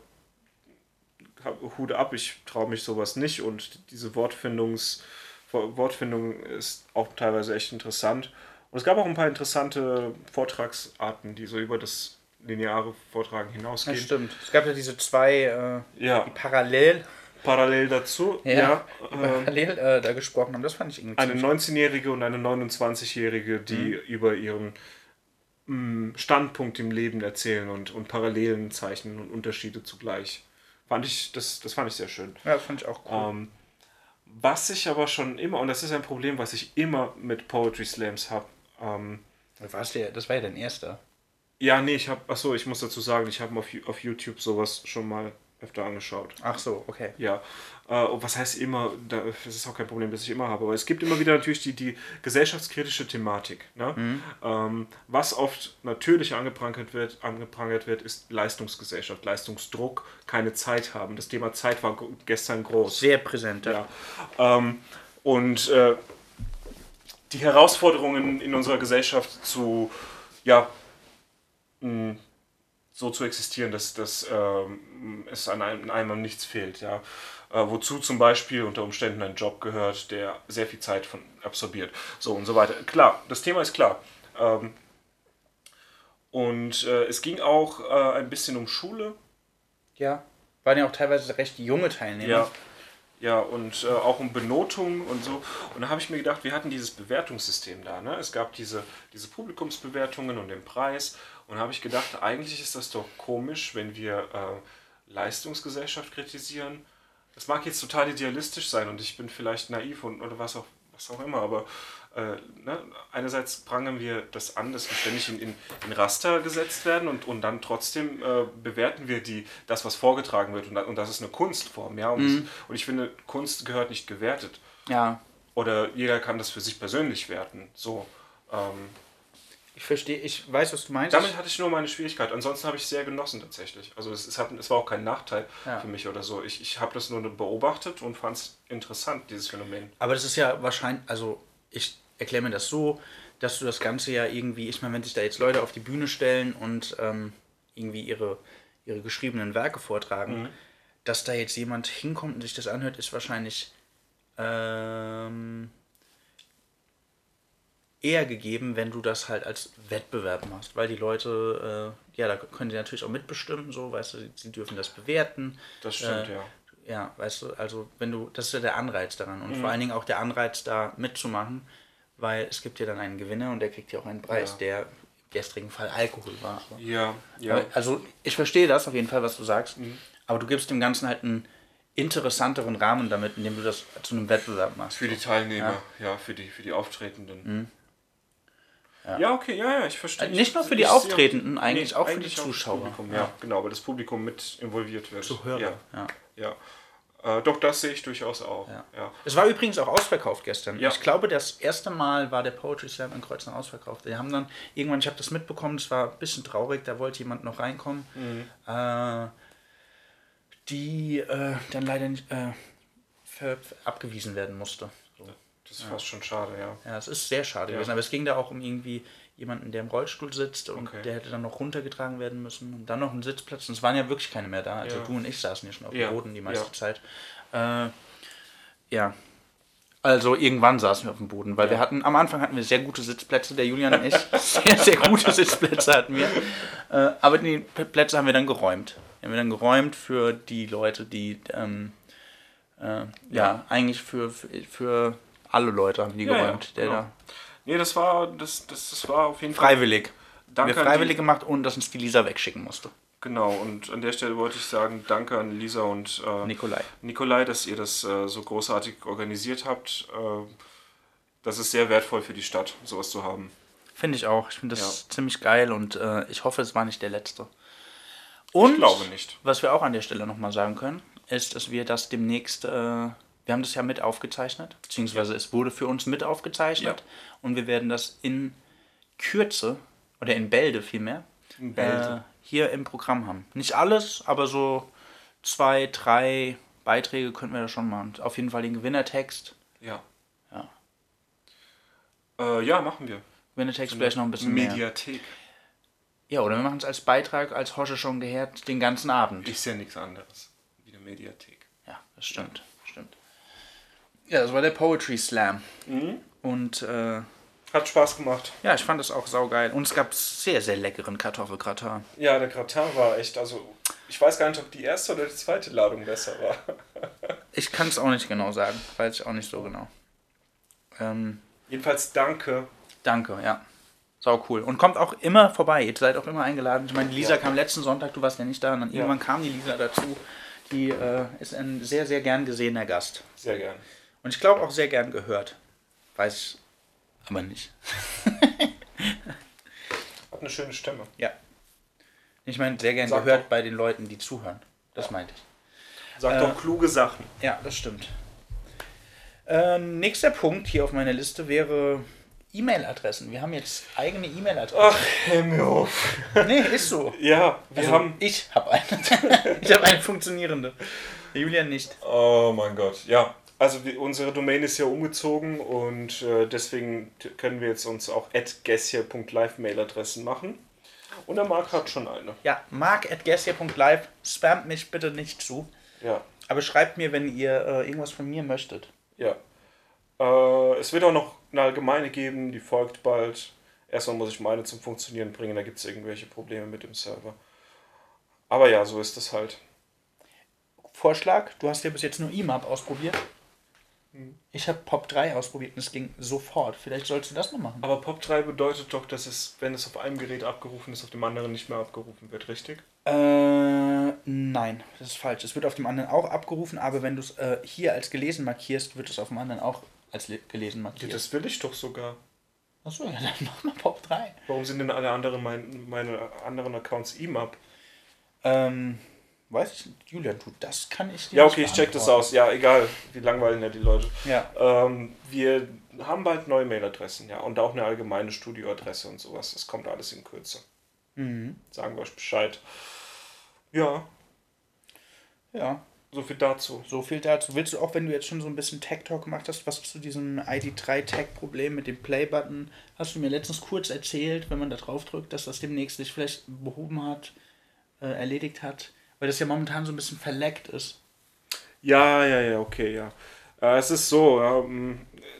Hut ab, ich traue mich sowas nicht und diese Wortfindungs, Wortfindung ist auch teilweise echt interessant. Und es gab auch ein paar interessante Vortragsarten, die so über das lineare Vortragen Das hinausgehen. stimmt. Es gab ja diese zwei, äh, Ja, die parallel, parallel dazu, ja, ja, ähm, parallel äh, da gesprochen haben. Das fand ich irgendwie eine ziemlich- 19-Jährige und eine 29-Jährige, die über ihren mm, Standpunkt im Leben erzählen und, und Parallelen zeichnen und Unterschiede zugleich. Fand ich, das, das fand ich sehr schön. Ja, das fand ich auch cool. Ähm, was ich aber schon immer, und das ist ein Problem, was ich immer mit Poetry Slams habe. Ähm, das war ja dein erster. Ja, nee, ich habe, achso, ich muss dazu sagen, ich habe auf, auf YouTube sowas schon mal öfter angeschaut. Ach so, okay. Ja, äh, und was heißt immer, da, das ist auch kein Problem, das ich immer habe, aber es gibt immer wieder natürlich die, die gesellschaftskritische Thematik. Ne? Ähm, was oft natürlich angeprangert wird, angeprangert wird, ist Leistungsgesellschaft, Leistungsdruck, keine Zeit haben. Das Thema Zeit war gestern groß. Sehr präsent. Ja. Ähm, und äh, die Herausforderungen in unserer Gesellschaft zu, ja, mh, so zu existieren, dass, dass ähm, es an einem, an einem nichts fehlt. Ja. Äh, wozu zum Beispiel unter Umständen ein Job gehört, der sehr viel Zeit von absorbiert. So und so weiter. Klar, das Thema ist klar. Ähm, und äh, es ging auch äh, ein bisschen um Schule, Ja. Waren ja auch teilweise recht junge Teilnehmer. Ja. Ja, und äh, auch um Benotung und so. Und da habe ich mir gedacht, wir hatten dieses Bewertungssystem da. Ne? Es gab diese, diese Publikumsbewertungen und den Preis. Und da habe ich gedacht, eigentlich ist das doch komisch, wenn wir äh, Leistungsgesellschaft kritisieren. Das mag jetzt total idealistisch sein und ich bin vielleicht naiv und, oder was auch, was auch immer, aber äh, ne? einerseits prangern wir das an, dass wir ständig in, in, in Raster gesetzt werden und, und dann trotzdem äh, bewerten wir die, das, was vorgetragen wird und, und das ist eine Kunstform. Ja? Und, das, und ich finde, Kunst gehört nicht gewertet. ja. Oder jeder kann das für sich persönlich werten. So. Ähm, Ich verstehe, ich weiß, was du meinst. damit hatte ich nur meine Schwierigkeit. Ansonsten habe ich sehr genossen tatsächlich. Also es, es, hat, es war auch kein Nachteil Ja. für mich oder so. Ich, ich habe das nur beobachtet und fand es interessant, dieses Phänomen. Aber das ist ja wahrscheinlich, also ich erkläre mir das so, dass du das Ganze ja irgendwie, ich meine, wenn sich da jetzt Leute auf die Bühne stellen und ähm, irgendwie ihre, ihre geschriebenen Werke vortragen, dass da jetzt jemand hinkommt und sich das anhört, ist wahrscheinlich ähm, eher gegeben, wenn du das halt als Wettbewerb machst, weil die Leute, äh, ja, da können sie natürlich auch mitbestimmen, so, weißt du, sie, dürfen das bewerten. Das stimmt, Äh, ja. Ja, weißt du, also wenn du, das ist ja der Anreiz daran und Mhm. vor allen Dingen auch der Anreiz da mitzumachen, weil es gibt ja dann einen Gewinner und der kriegt ja auch einen Preis, Ja. der im gestrigen Fall Alkohol war. Aber- Ja, ja. Aber, Also ich verstehe das auf jeden Fall, was du sagst, aber du gibst dem Ganzen halt einen interessanteren Rahmen damit, indem du das zu einem Wettbewerb machst. Für die Teilnehmer, ja, für, die, für die Auftretenden. Mhm. Ja. okay, ja, ja, ich verstehe. Äh, nicht nur für die Ich sehe- Auftretenden, eigentlich auch für die Zuschauer. Publikum, ja. genau, weil das Publikum mit involviert wird. Zuhörer, Ja, ja. ja. Äh, doch, das sehe ich durchaus auch. Ja. Ja. Es war übrigens auch ausverkauft gestern. Ja. Ich glaube, das erste Mal war der Poetry Slam in Kreuznach ausverkauft. Wir haben dann irgendwann, ich habe das mitbekommen, es war ein bisschen traurig, da wollte jemand noch reinkommen, äh, die äh, dann leider nicht, äh, abgewiesen werden musste. Das ist fast schon schade, ja. Ja, es ist sehr schade gewesen, aber es ging da auch um irgendwie jemanden, der im Rollstuhl sitzt und Okay. der hätte dann noch runtergetragen werden müssen und dann noch ein Sitzplatz. Und es waren ja wirklich keine mehr da. Also Ja. du und ich saßen ja schon auf Ja, dem Boden die meiste ja. Zeit. Äh, ja. Also irgendwann saßen wir auf dem Boden, weil wir hatten, am Anfang hatten wir sehr gute Sitzplätze, der Julian und ich, sehr, sehr gute Sitzplätze hatten wir. Äh, aber die Plätze haben wir dann geräumt. Die haben wir dann geräumt für die Leute, die, ähm, äh, ja, eigentlich für, für, für alle Leute haben die Ja, ja, geräumt. der genau. da Nee, das war, das, das, das war auf jeden Fall. Freiwillig. Wir freiwillig gemacht, ohne dass uns die Lisa wegschicken musste. Genau, und an der Stelle wollte ich sagen, danke an Lisa und äh, Nikolai. Nikolai, dass ihr das äh, so großartig organisiert habt. Äh, das ist sehr wertvoll für die Stadt, sowas zu haben. Finde ich auch. Ich finde das Ja. ziemlich geil und äh, ich hoffe, es war nicht der letzte. Und Ich glaube nicht. was wir auch an der Stelle nochmal sagen können, ist, dass wir das demnächst, äh, wir haben das ja mit aufgezeichnet, beziehungsweise es wurde für uns mit aufgezeichnet Ja. und wir werden das in Kürze oder in Bälde vielmehr In Bälde. Äh, hier im Programm haben. Nicht alles, aber so zwei, drei Beiträge könnten wir da schon machen. Auf jeden Fall den Gewinnertext. Ja. Ja. Äh, ja, machen wir. Gewinnertext vielleicht noch ein bisschen mehr. Mediathek. Ja, oder wir machen es als Beitrag, als Hosche schon gehört, den ganzen Abend. Ist ja nichts anderes wie eine Mediathek. Ja, das stimmt. Stimmt. Ja, das war der Poetry Slam. Mhm. Und äh, Hat Spaß gemacht. ja, ich fand das auch saugeil. Und es gab sehr, sehr leckeren Kartoffelgratin. Ja, der Gratin war echt, also ich weiß gar nicht, ob die erste oder die zweite Ladung besser war. Ich kann es auch nicht genau sagen. Weiß ich auch nicht so genau. Ähm, Jedenfalls danke. danke, ja. Sau cool. Und kommt auch immer vorbei. Ihr seid auch immer eingeladen. Ich meine, Lisa kam letzten Sonntag, du warst ja nicht da. Und dann irgendwann kam die Lisa dazu. Die äh, ist ein sehr, sehr gern gesehener Gast. Sehr gern. Und ich glaube auch sehr gern gehört. Weiß ich aber nicht. Hat eine schöne Stimme. Ja. Ich meine, sehr gern Sag gehört doch. bei den Leuten, die zuhören. Das meinte ich. Sagt Äh, doch kluge Sachen. Ja, das stimmt. Äh, nächster Punkt hier auf meiner Liste wäre E-Mail-Adressen. Wir haben jetzt eigene E-Mail-Adressen. Ach, hör mir auf. Nee, ist so. Ja, wir Also, haben. Ich habe eine. ich habe eine funktionierende. Julian nicht. Oh mein Gott, ja. Also wir, unsere Domain ist ja umgezogen und äh, deswegen können wir jetzt uns auch atgessier.live Mailadressen machen. Und der Marc hat schon eine. Ja, mark.gessia.live. Spamt mich bitte nicht zu. Ja, Aber schreibt mir, wenn ihr äh, irgendwas von mir möchtet. ja. Äh, es wird auch noch eine allgemeine geben, die folgt bald. Erstmal muss ich meine zum Funktionieren bringen, da gibt es irgendwelche Probleme mit dem Server. Aber ja, so ist das halt. Vorschlag, du hast ja bis jetzt nur IMAP ausprobiert. Hm. Ich habe Pop 3 ausprobiert und es ging sofort. Vielleicht sollst du das noch machen. Aber Pop 3 bedeutet doch, dass es, wenn es auf einem Gerät abgerufen ist, auf dem anderen nicht mehr abgerufen wird, richtig? Äh, nein, das ist falsch. Es wird auf dem anderen auch abgerufen, aber wenn du es äh, hier als gelesen markierst, wird es auf dem anderen auch als le- gelesen Ja, markiert. das will ich doch sogar. Achso, ja, dann mach mal Pop 3. Warum sind denn alle anderen mein, meine anderen Accounts IMAP? Ähm, weiß ich. Julian, du, das kann ich dir Ja, okay, ich check das aus. Ja, egal. Wie langweilen ja die Leute. Ja. Ähm, wir haben bald neue Mailadressen, ja. Und auch eine allgemeine Studioadresse und sowas. Das kommt alles in Kürze. Mhm. Sagen wir euch Bescheid. Ja, Ja, so viel dazu. so viel dazu. Willst du auch, wenn du jetzt schon so ein bisschen Tech-Talk gemacht hast, was zu diesem ID3-Tech-Problem mit dem Play-Button, hast du mir letztens kurz erzählt, wenn man da drauf drückt, dass das demnächst sich vielleicht behoben hat, äh, erledigt hat, weil das ja momentan so ein bisschen verleckt ist. Ja, ja, ja, okay, ja. Äh, es ist so, mh,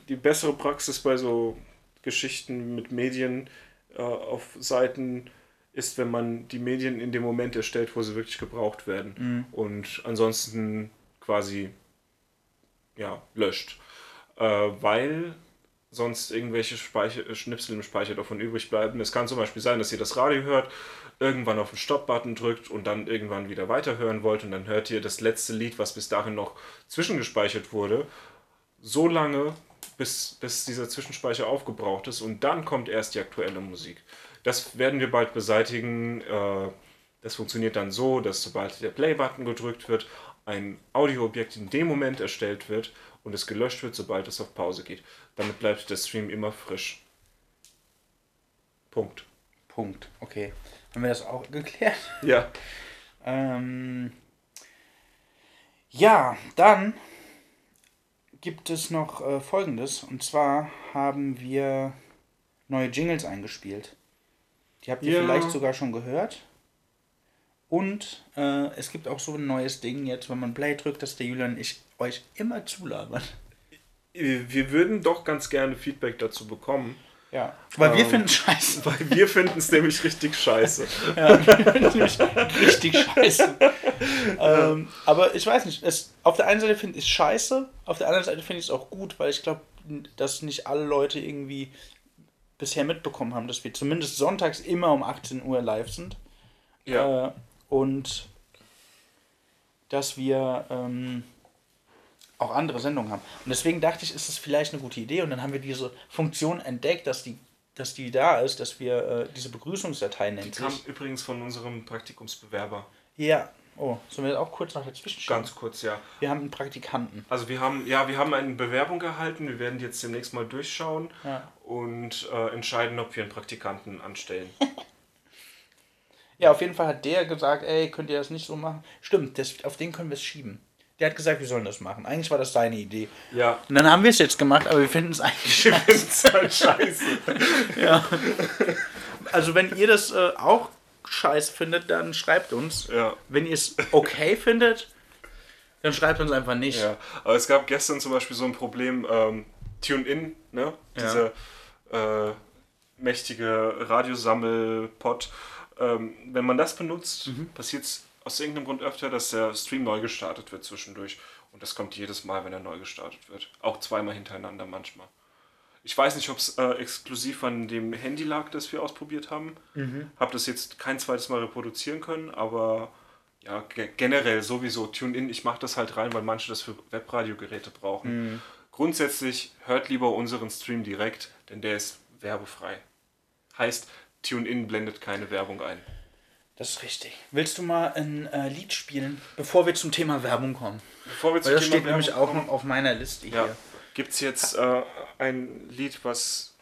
die bessere Praxis bei so Geschichten mit Medien äh, auf Seiten ist, wenn man die Medien in dem Moment erstellt, wo sie wirklich gebraucht werden. Und ansonsten quasi ja, löscht. Äh, weil sonst irgendwelche Speicher, äh, Schnipsel im Speicher davon übrig bleiben. Es kann zum Beispiel sein, dass ihr das Radio hört, irgendwann auf den Stop-Button drückt und dann irgendwann wieder weiterhören wollt und dann hört ihr das letzte Lied, was bis dahin noch zwischengespeichert wurde, so lange, bis, bis dieser Zwischenspeicher aufgebraucht ist und dann kommt erst die aktuelle Musik. Das werden wir bald beseitigen. Äh, Das funktioniert dann so, dass sobald der Play-Button gedrückt wird, ein Audioobjekt in dem Moment erstellt wird und es gelöscht wird, sobald es auf Pause geht. Damit bleibt der Stream immer frisch. Punkt. Punkt. Okay. Haben wir das auch geklärt? Ja. Ähm, ja, dann gibt es noch äh, Folgendes. Und zwar haben wir neue Jingles eingespielt. Die habt ihr Ja. vielleicht sogar schon gehört. Und äh, es gibt auch so ein neues Ding jetzt, wenn man Play drückt, dass der Julian ich euch immer zulabern. Wir würden doch ganz gerne Feedback dazu bekommen, Ja. Weil wir Ähm. finden scheiße. weil wir finden es nämlich richtig scheiße. Ja, wir finden es nämlich richtig scheiße. ähm, aber ich weiß nicht, es, auf der einen Seite finde ich es scheiße, auf der anderen Seite finde ich es auch gut, weil ich glaube, dass nicht alle Leute irgendwie bisher mitbekommen haben, dass wir zumindest sonntags immer um 18 Uhr live sind. Ja. Äh, und dass wir ähm, auch andere Sendungen haben. Und deswegen dachte ich, ist es vielleicht eine gute Idee. Und dann haben wir diese Funktion entdeckt, dass die, dass die da ist, dass wir äh, diese Begrüßungsdatei nennt Kam sich. übrigens von unserem Praktikumsbewerber. Ja. Oh, sollen wir das auch kurz noch dazwischen schieben? Ganz kurz, ja. Wir haben einen Praktikanten. Also wir haben, ja, wir haben eine Bewerbung erhalten. Wir werden die jetzt demnächst mal durchschauen Ja. und äh, entscheiden, ob wir einen Praktikanten anstellen. Ja, auf jeden Fall hat der gesagt, ey, könnt ihr das nicht so machen? Stimmt, das, auf den können wir es schieben. Der hat gesagt, wir sollen das machen. Eigentlich war das seine Idee. Ja. Und dann haben wir es jetzt gemacht, aber wir finden es eigentlich scheiße. halt scheiße. Ja. Also wenn ihr das äh, auch scheiße findet, dann schreibt uns. Ja. Wenn ihr es okay findet, dann schreibt uns einfach nicht. Ja, aber es gab gestern zum Beispiel so ein Problem, ähm, TuneIn, ne? Diese äh, mächtige Radiosammelpot. Ähm, wenn man das benutzt, passiert es aus irgendeinem Grund öfter, dass der Stream neu gestartet wird zwischendurch. Und das kommt jedes Mal, wenn er neu gestartet wird. Auch zweimal hintereinander manchmal. Ich weiß nicht, ob es äh, exklusiv an dem Handy lag, das wir ausprobiert haben. Habe das jetzt kein zweites Mal reproduzieren können, aber ja, ge generell sowieso TuneIn, ich mache das halt rein, weil manche das für Webradiogeräte brauchen. Grundsätzlich hört lieber unseren Stream direkt, denn der ist werbefrei. Heißt, TuneIn blendet keine Werbung ein. Das ist richtig. Willst du mal ein äh, Lied spielen, bevor wir zum Thema Werbung kommen? Bevor wir Weil zum das Thema steht nämlich Werbung auch kommen, noch auf meiner Liste ja, hier. gibt es jetzt äh, ein Lied, was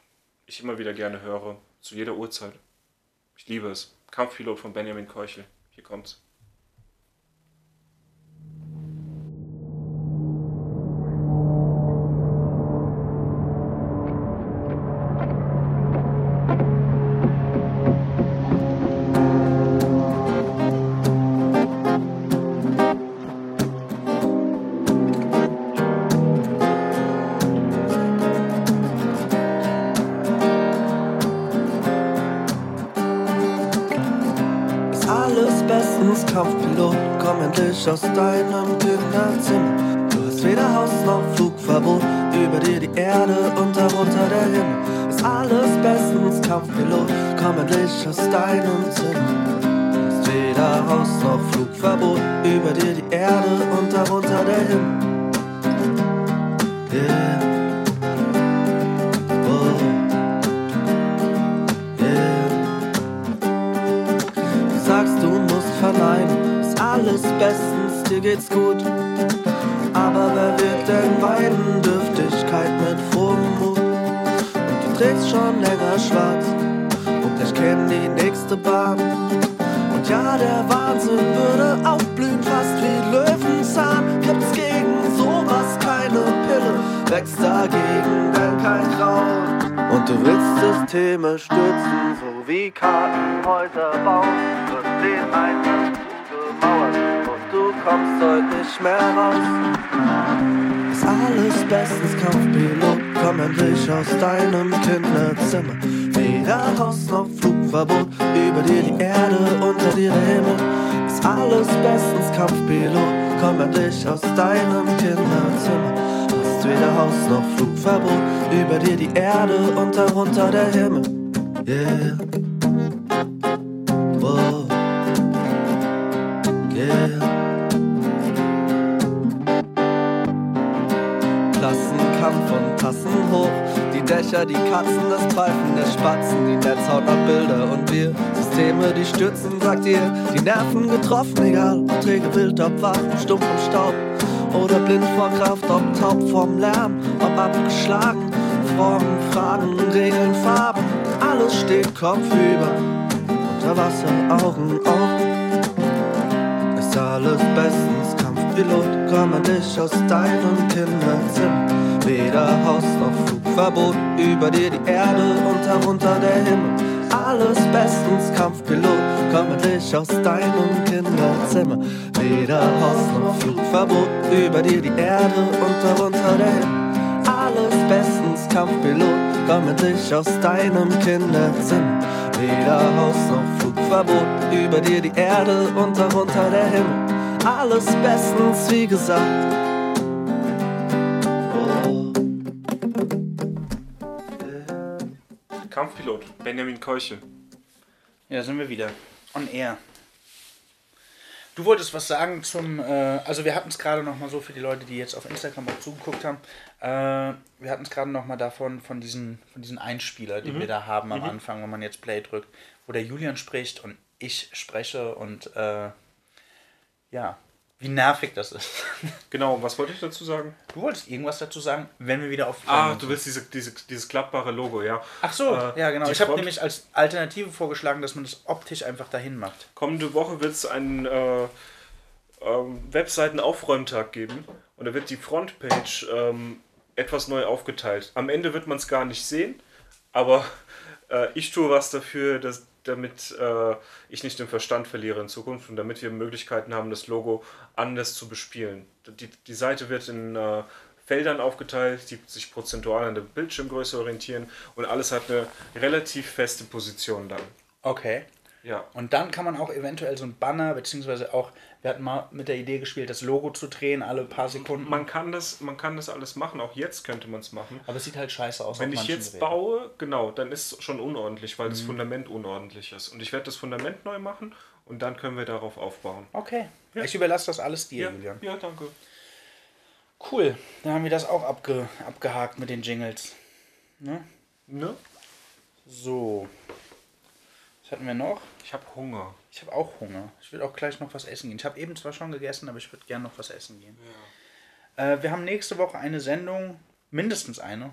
ich immer wieder gerne höre, zu jeder Uhrzeit. Ich liebe es. Kampfpilot von Benjamin Keuchel. Hier kommt's. Endlich aus deinem Kinderzimmer. Du hast weder Haus noch Flugverbot, über dir die Erde und darunter der Himmel. Ist alles bestens, Kampfpilot, komm endlich aus deinem Zimmer. Du hast weder Haus noch Flugverbot, über dir die Erde und darunter der Himmel. Yeah. Oh. Yeah. Du sagst, du musst verneinen, ist alles bestens, dir geht's gut. Aber wer wird denn weinen? Dürftigkeit mit frohem Mut. Und du trägst schon länger schwarz und ich kenn die nächste Bahn. Und ja, der Wahnsinn würde aufblühen, fast wie Löwenzahn. Gibt's gegen sowas keine Pille, wächst dagegen denn kein Kraut. Und du willst Systeme stürzen, so wie Kartenhäuser bauen. Wirst den Eingang heute nicht mehr raus. Ist alles bestens Kampfpilot, komm endlich aus deinem Kinderzimmer. Weder Haus noch Flugverbot, über dir die Erde, unter dir der Himmel. Ist alles bestens Kampfpilot, komm endlich aus deinem Kinderzimmer. Hast weder Haus noch Flugverbot, über dir die Erde und darunter der Himmel. Yeah. Die Dächer, die Katzen, das Pfeifen der Spatzen, die Netzhaut nach Bilder und wir. Systeme, die stürzen, sagt ihr, die Nerven getroffen, egal ob träge wild, ob wach, stumpf im Staub. Oder blind vor Kraft, ob taub vom Lärm, ob abgeschlagen. Formen, Fragen, Regeln, Farben, alles steht kopfüber. Unter Wasser, Augen auf. Ist alles bestens, Kampfpilot, komm endlich aus deinem Kinderzimmer. Weder Haus noch Flugverbot, über dir die Erde und darunter der Himmel. Alles bestens, Kampfpilot, komm endlich aus deinem Kinderzimmer. Weder Haus noch Flugverbot, über dir die Erde und darunter der Himmel. Alles bestens, Kampfpilot, komm endlich aus deinem Kinderzimmer. Weder Haus noch Flugverbot, über dir die Erde und darunter der Himmel. Alles bestens, wie gesagt. Kampfpilot, Benjamin Keuchel. Ja, sind wir wieder. On air. Du wolltest was sagen zum, äh, also wir hatten es gerade noch mal so für die Leute, die jetzt auf Instagram auch zugeguckt haben, äh, wir hatten es gerade noch mal davon, von diesen, von diesen Einspieler, die wir da haben am Anfang, wenn man jetzt Play drückt, wo der Julian spricht und ich spreche und äh, ja, wie nervig das ist. Genau, was wollte ich dazu sagen? Du wolltest irgendwas dazu sagen, wenn wir wieder auf Ah, du willst diese, diese, dieses klappbare Logo, ja. Ach so, Äh, ja genau. Ich habe nämlich als Alternative vorgeschlagen, dass man das optisch einfach dahin macht. Kommende Woche wird es einen äh, ähm, Webseitenaufräumtag geben und da wird die Frontpage ähm, etwas neu aufgeteilt. Am Ende wird man es gar nicht sehen, aber äh, ich tue was dafür, dass, damit äh, ich nicht den Verstand verliere in Zukunft und damit wir Möglichkeiten haben, das Logo anders zu bespielen. Die, die Seite wird in äh, Feldern aufgeteilt, die sich prozentual an der Bildschirmgröße orientieren und alles hat eine relativ feste Position dann. Okay. Ja. Und dann kann man auch eventuell so ein Banner, beziehungsweise auch, wir hatten mal mit der Idee gespielt, das Logo zu drehen, alle paar Sekunden. Man kann das, man kann das alles machen, auch jetzt könnte man es machen. Aber es sieht halt scheiße aus. Wenn ich jetzt. Mhm. baue, genau, dann ist es schon unordentlich, weil das Fundament unordentlich ist. Und ich werde das Fundament neu machen und dann können wir darauf aufbauen. Okay. Ich überlasse das alles dir, Ja, Julian. ja danke. Cool. Dann haben wir das auch abge abgehakt mit den Jingles. Ne? So. Was hatten wir noch? Ich habe Hunger. Ich habe auch Hunger. Ich will auch gleich noch was essen gehen. Ich habe eben zwar schon gegessen, aber ich würde gerne noch was essen gehen. Äh, wir haben nächste Woche eine Sendung, mindestens eine.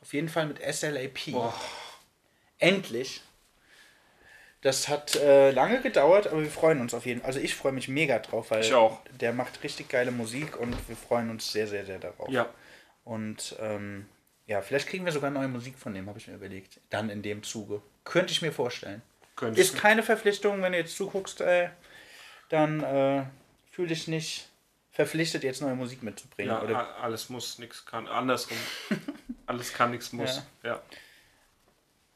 Auf jeden Fall mit SLAP. Endlich. Das hat äh, lange gedauert, aber wir freuen uns auf jeden Fall. Also ich freue mich mega drauf, weil Ich auch. der macht richtig geile Musik und wir freuen uns sehr, sehr, sehr darauf. Ja. Und ähm, ja, vielleicht kriegen wir sogar neue Musik von dem, habe ich mir überlegt. Dann in dem Zuge. Könnte ich mir vorstellen. Könnte Ist keine Verpflichtung, wenn du jetzt zuguckst, äh, dann äh, fühl dich nicht verpflichtet, jetzt neue Musik mitzubringen. ja, oder, alles muss, nichts kann. Andersrum. alles kann, nichts muss. Ja.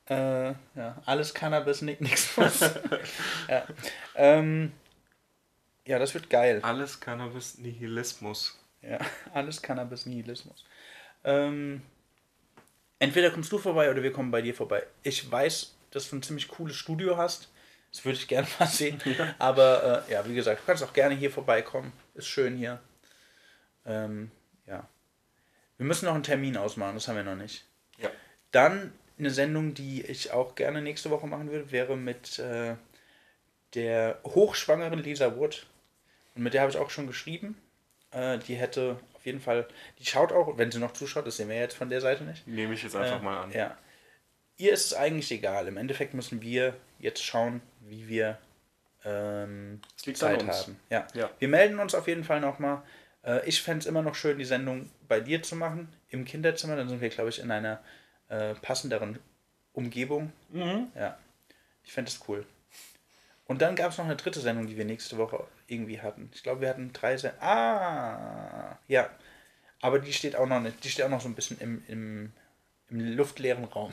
äh, ja, alles Cannabis, ni- nix muss. ja. Ähm, ja, das wird geil. Alles Cannabis, Nihilismus. Ja, alles Cannabis, Nihilismus. Ähm, entweder kommst du vorbei oder wir kommen bei dir vorbei. Ich weiß, dass du ein ziemlich cooles Studio hast. Das würde ich gerne mal sehen. Aber äh, ja, wie gesagt, du kannst auch gerne hier vorbeikommen. Ist schön hier. Ähm, ja. Wir müssen noch einen Termin ausmachen, das haben wir noch nicht. Ja. Dann eine Sendung, die ich auch gerne nächste Woche machen würde, wäre mit äh, der hochschwangeren Lisa Wood. Und mit der habe ich auch schon geschrieben. Äh, die hätte auf jeden Fall, die schaut auch, wenn sie noch zuschaut, das sehen wir jetzt von der Seite nicht. Nehme ich jetzt einfach Äh, mal an. Ja. Ihr ist es eigentlich egal. Im Endeffekt müssen wir jetzt schauen, wie wir ähm, Zeit haben. Ja. Ja. Wir melden uns auf jeden Fall nochmal. Äh, ich fände es immer noch schön, die Sendung bei dir zu machen, im Kinderzimmer. Dann sind wir, glaube ich, in einer äh, passenderen Umgebung. Mhm. Ja. Ich fände es cool. Und dann gab es noch eine dritte Sendung, die wir nächste Woche irgendwie hatten. Ich glaube, wir hatten drei Sendungen. Ah, ja. Aber die steht auch noch nicht, die steht auch noch so ein bisschen im, im, im luftleeren Raum.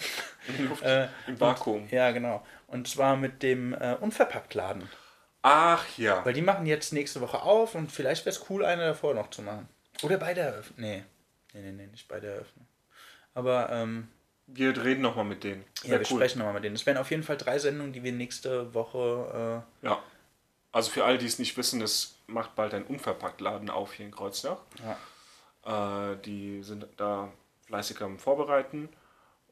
Im, Luft, Äh, Im Vakuum. Ja, genau. Und zwar mit dem äh, Unverpacktladen. Ach ja. Weil die machen jetzt nächste Woche auf und vielleicht wäre es cool, eine davor noch zu machen. Oder bei der Eröffnung. Nee. Nee, nee, nee, nicht bei der Eröffnung. Aber ähm, Wir reden nochmal mit denen. ja, Wär wir sprechen nochmal mit denen. Es wären auf jeden Fall drei Sendungen, die wir nächste Woche. Ja. Also für alle, die es nicht wissen, es macht bald ein Unverpacktladen auf hier in Kreuznach. Äh, die sind da fleißig am Vorbereiten.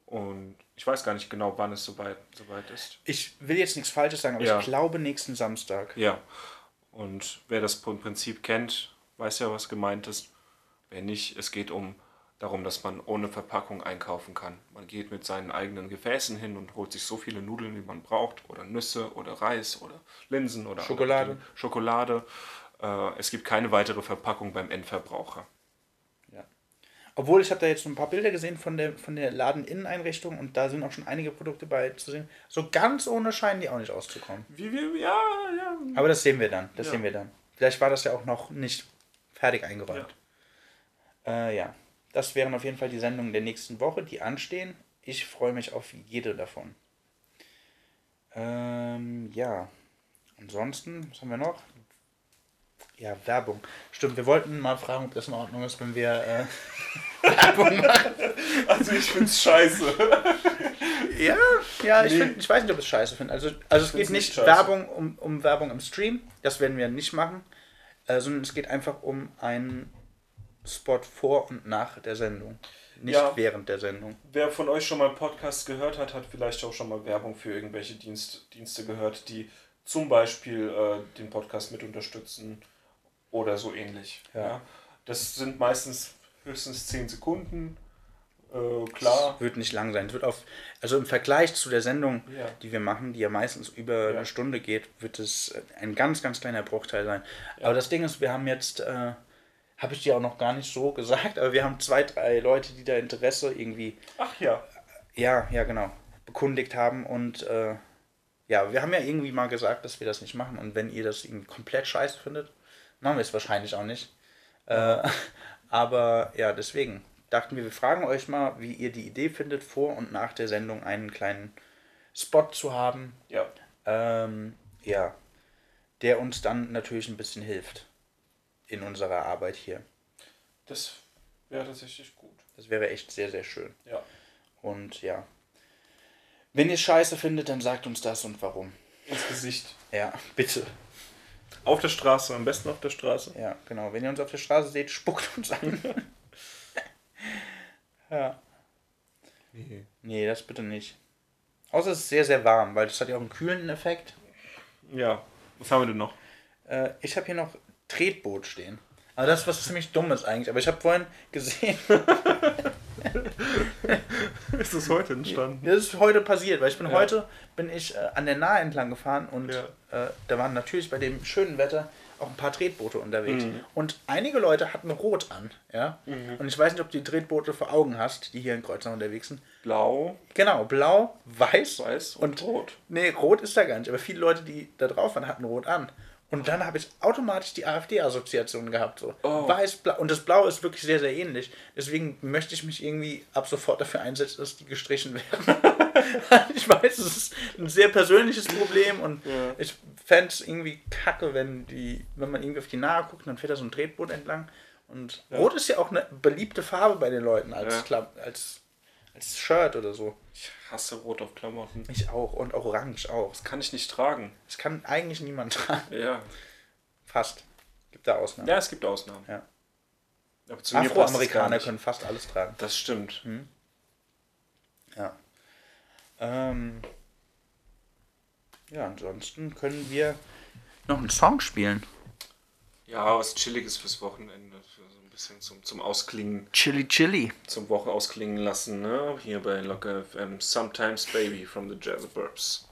Und ich weiß gar nicht genau, wann es soweit, soweit ist. Ich will jetzt nichts Falsches sagen, aber Ja. ich glaube nächsten Samstag. Ja. Und wer das im Prinzip kennt, weiß ja, was gemeint ist. Wer nicht, es geht um darum, dass man ohne Verpackung einkaufen kann. Man geht mit seinen eigenen Gefäßen hin und holt sich so viele Nudeln, wie man braucht, oder Nüsse oder Reis oder Linsen oder Schokolade. Schokolade. Äh, es gibt keine weitere Verpackung beim Endverbraucher. Obwohl, ich habe da jetzt ein paar Bilder gesehen von der, von der Ladeninneneinrichtung und da sind auch schon einige Produkte bei zu sehen. So ganz ohne scheinen die auch nicht auszukommen. Wie wir, ja, ja. Aber das sehen wir dann. Das Ja. sehen wir dann. Vielleicht war das ja auch noch nicht fertig eingeräumt. Ja. Äh, ja. Das wären auf jeden Fall die Sendungen der nächsten Woche, die anstehen. Ich freue mich auf jede davon. Ähm, ja. Ansonsten, was haben wir noch? Ja, Werbung. Stimmt, wir wollten mal fragen, ob das in Ordnung ist, wenn wir äh, Werbung machen. Also ich find's scheiße. Ja, ja, ich, find, ich weiß nicht, ob ich es scheiße finde. Also, also es geht nicht scheiße. Werbung um, um Werbung im Stream, das werden wir nicht machen, äh, sondern es geht einfach um einen Spot vor und nach der Sendung. Nicht Ja. während der Sendung. Wer von euch schon mal Podcasts gehört hat, hat vielleicht auch schon mal Werbung für irgendwelche Dienst, Dienste gehört, die zum Beispiel äh, den Podcast mit unterstützen oder so ähnlich. Ja. Das sind meistens höchstens 10 Sekunden. Äh, klar. Wird nicht lang sein. Es wird auf, also im Vergleich zu der Sendung, Ja. die wir machen, die ja meistens über Ja. eine Stunde geht, wird es ein ganz, ganz kleiner Bruchteil sein. Aber das Ding ist, wir haben jetzt, äh, habe ich dir auch noch gar nicht so gesagt, aber wir haben zwei, drei Leute, die da Interesse irgendwie Ach ja. Ja, ja, genau. Bekundigt haben und äh, ja, wir haben ja irgendwie mal gesagt, dass wir das nicht machen und wenn ihr das irgendwie komplett scheiße findet, machen wir es wahrscheinlich auch nicht. Äh, aber ja, deswegen dachten wir, wir fragen euch mal, wie ihr die Idee findet, vor und nach der Sendung einen kleinen Spot zu haben. Ja. Ähm, ja, der uns dann natürlich ein bisschen hilft in unserer Arbeit hier. Das wäre tatsächlich gut. Das wäre echt sehr, sehr schön. Ja. Und ja. Wenn ihr Scheiße findet, dann sagt uns das und warum. Ins Gesicht. Ja, bitte. Auf der Straße, am besten auf der Straße. Ja, genau. Wenn ihr uns auf der Straße seht, spuckt uns an. ja. Nee. Nee, das bitte nicht. Außer es ist sehr, sehr warm, weil das hat ja auch einen kühlenden Effekt. Ja. Was haben wir denn noch? Äh, ich habe hier noch Tretboot stehen. Aber das ist was ziemlich Dummes eigentlich. Aber ich habe vorhin gesehen, Ist das heute entstanden? das ist heute passiert, weil ich bin Ja. heute bin ich äh, an der Nahe entlang gefahren und Ja. äh, da waren natürlich bei dem schönen Wetter auch ein paar Tretboote unterwegs. Mhm. Und einige Leute hatten Rot an, ja. Und ich weiß nicht, ob du die Tretboote vor Augen hast, die hier in Kreuznach unterwegs sind. Blau, Genau, blau, weiß, weiß und, rot. Nee, rot ist da gar nicht, aber viele Leute, die da drauf waren, hatten rot an. Und dann habe ich automatisch die AfD-Assoziation gehabt. So. Oh. Weiß, blau. Und das Blau ist wirklich sehr, sehr ähnlich. Deswegen möchte ich mich irgendwie ab sofort dafür einsetzen, dass die gestrichen werden. ich weiß, es ist ein sehr persönliches Problem und Ja. ich fände es irgendwie kacke, wenn, die, wenn man irgendwie auf die Nahe guckt, dann fährt da so ein Tretboot entlang. Und Rot ist ja auch eine beliebte Farbe bei den Leuten als, Ja. Als, als Shirt oder so. Ich hasse Rot auf Klamotten. Ich auch. Und auch Orange auch. Das kann ich nicht tragen. Das kann eigentlich niemand tragen. Ja. Fast. Gibt da Ausnahmen. Ja, es gibt Ausnahmen. Ja. Aber zu Afroamerikaner können fast alles tragen. Das stimmt. Ja. Ähm, ja, ansonsten können wir noch einen Song spielen. Ja, was Chilliges fürs Wochenende. Bisschen zum, zum Ausklingen, Chili Chili. zum Woche ausklingen lassen. Ne? Hier bei Locker FM. Sometimes Baby from the Jazz Burbs.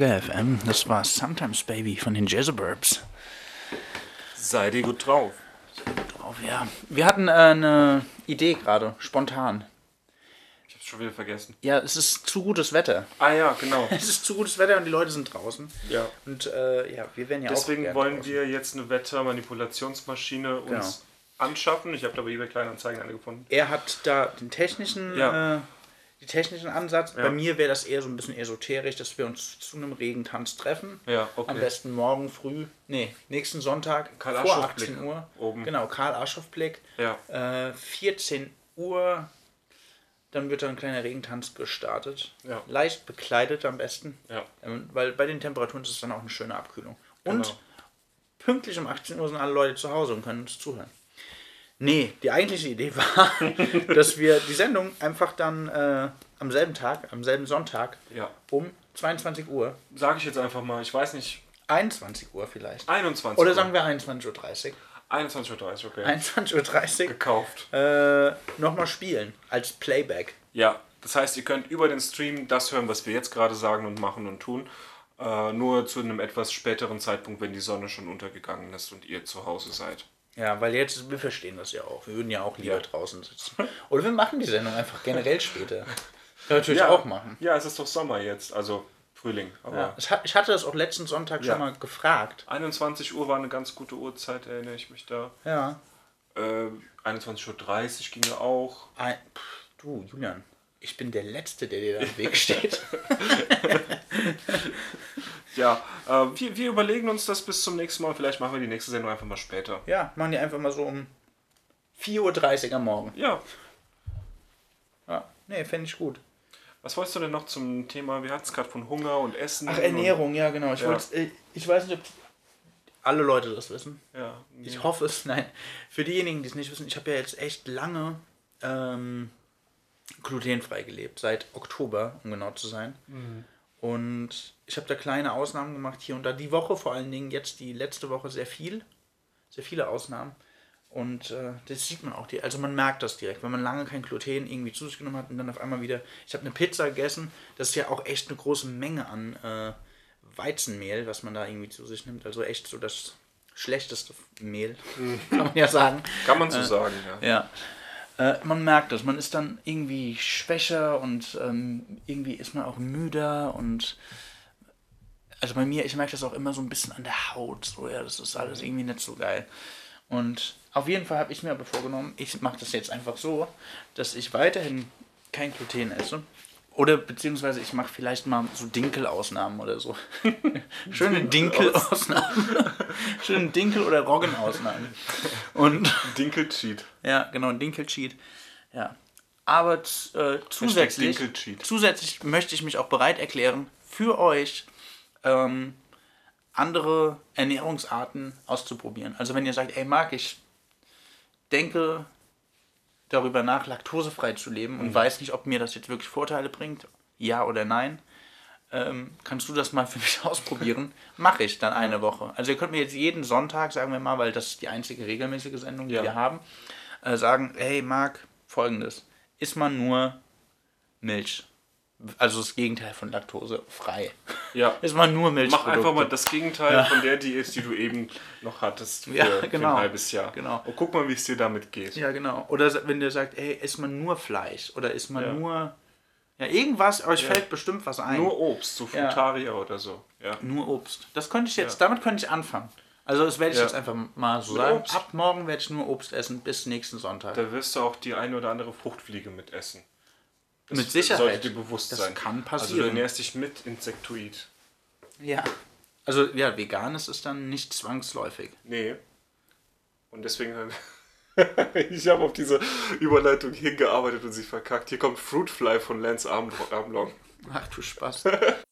Auf Logger FM. Das war Sometimes Baby von den Jezzaburbs. Seid ihr gut drauf? Drauf, ja. Wir hatten äh, eine Idee gerade, spontan. Ich hab's schon wieder vergessen. Ja, es ist zu gutes Wetter. Ah ja, genau. Es ist zu gutes Wetter und die Leute sind draußen. Ja. Und äh, ja, wir werden ja auch. Deswegen wollen draußen. wir jetzt eine Wettermanipulationsmaschine Genau. uns anschaffen. Ich habe da bei eBay Kleinanzeigen eine gefunden. Er hat da den technischen, Ja. äh, die technischen Ansatz. Ja. Bei mir wäre das eher so ein bisschen esoterisch, dass wir uns zu einem Regentanz treffen. Ja, okay. Am besten morgen früh, nee, nächsten Sonntag Karl vor Aschoff 18 Blick Uhr. oben. Genau, Karl Aschoff Blick. Ja. Äh, 14 Uhr, dann wird da ein kleiner Regentanz gestartet. Ja. Leicht bekleidet am besten. Ja. Ähm, Weil bei den Temperaturen ist es dann auch eine schöne Abkühlung. Und Genau. pünktlich um 18 Uhr sind alle Leute zu Hause und können uns zuhören. Nee, die eigentliche Idee war, dass wir die Sendung einfach dann äh, am selben Tag, am selben Sonntag Ja. um 22 Uhr, Sage ich jetzt einfach mal. Ich weiß nicht. 21 Uhr vielleicht. 21 Oder sagen wir 21.30 Uhr. 21.30 Uhr, okay. 21.30 Uhr Gekauft. äh, nochmal spielen als Playback. Ja, das heißt, ihr könnt über den Stream das hören, was wir jetzt gerade sagen und machen und tun. Äh, nur zu einem etwas späteren Zeitpunkt, wenn die Sonne schon untergegangen ist und ihr zu Hause seid. Ja, weil jetzt, wir verstehen das ja auch. Wir würden ja auch lieber Ja. draußen sitzen. Oder wir machen die Sendung einfach generell später. Können wir natürlich ja, auch machen. Ja, es ist doch Sommer jetzt, also Frühling. Aber Ja. Ich ha- ich hatte das auch letzten Sonntag Ja. schon mal gefragt. 21 Uhr war eine ganz gute Uhrzeit, erinnere ich mich da. Ja. Äh, 21.30 Uhr ginge auch. Ein, pff, du, Julian, ich bin der Letzte, der dir da im Weg steht. Ja, äh, wir, wir überlegen uns das bis zum nächsten Mal. Vielleicht machen wir die nächste Sendung einfach mal später. ja, machen die einfach mal so um 4.30 Uhr am Morgen. Ja, Ja, nee, fände ich gut. was wolltest du denn noch zum Thema? Wir hatten es gerade von Hunger und Essen. Ach, Ernährung, ja, genau. Ich, Ja. äh, ich weiß nicht, ob alle Leute das wissen. Und, ja, nee. Ich hoffe es, nein. Für diejenigen, die es nicht wissen, ich habe ja jetzt echt lange ähm, glutenfrei gelebt, seit Oktober, um genau zu sein. Und ich habe da kleine Ausnahmen gemacht, hier und da. Die Woche vor allen Dingen, jetzt die letzte Woche sehr viel, sehr viele Ausnahmen. Und äh, das sieht man auch, die, also man merkt das direkt, wenn man lange kein Gluten irgendwie zu sich genommen hat und dann auf einmal wieder, ich habe eine Pizza gegessen, das ist ja auch echt eine große Menge an äh, Weizenmehl, was man da irgendwie zu sich nimmt, also echt so das schlechteste Mehl, kann man ja sagen. Kann man so sagen, ja. Ja. Äh, man merkt das, man ist dann irgendwie schwächer und ähm, irgendwie ist man auch müder und also bei mir, ich merke das auch immer so ein bisschen an der Haut, so ja, das ist alles irgendwie nicht so geil. Und auf jeden Fall habe ich mir aber vorgenommen, ich mache das jetzt einfach so, dass ich weiterhin kein Gluten esse. Oder beziehungsweise ich mache vielleicht mal so Dinkelausnahmen oder so. Schöne Dinkelausnahmen. Schöne Dinkel- oder Roggenausnahmen. Und Dinkel-Cheat. ja, genau, ein Dinkel-Cheat. Ja. Aber äh, zusätzlich, zusätzlich möchte ich mich auch bereit erklären, für euch ähm, andere Ernährungsarten auszuprobieren. Also wenn ihr sagt, ey Marc, ich denke darüber nach, laktosefrei zu leben Mhm. und weiß nicht, ob mir das jetzt wirklich Vorteile bringt, ja oder nein, ähm, kannst du das mal für mich ausprobieren? Mache ich dann eine Woche. Also ihr könnt mir jetzt jeden Sonntag, sagen wir mal, weil das ist die einzige regelmäßige Sendung, die Ja. wir haben, äh, sagen, hey Marc, folgendes, isst man nur Milch. Also das Gegenteil von Laktose frei. Ja. Isst man nur Milch. Mach einfach mal das Gegenteil von der Diät, die du eben noch hattest für, Ja, für genau. ein halbes Jahr. Genau. Und guck mal, wie es dir damit geht. Ja, genau. Oder wenn der sagt, ey, isst man nur Fleisch oder isst man Ja. nur. Ja, irgendwas, euch fällt bestimmt was ein. Nur Obst, so Ja. Frutaria oder so. Ja. Nur Obst. Das könnte ich jetzt, Ja. damit könnte ich anfangen. Also das werde ich Ja. jetzt einfach mal so Nur sagen. Obst. Ab morgen werde ich nur Obst essen bis nächsten Sonntag. Da wirst du auch die eine oder andere Fruchtfliege mit essen. Das Mit Sicherheit. Sollte dir bewusst Das sein. kann Also du passieren. ernährst dich mit Insektoid. ja. Also ja, vegan ist es dann nicht zwangsläufig. Nee. Und deswegen ich habe auf diese Überleitung hingearbeitet und sie verkackt. Hier kommt Fruitfly von Lance Arm- Armlong. Ach du Spaß.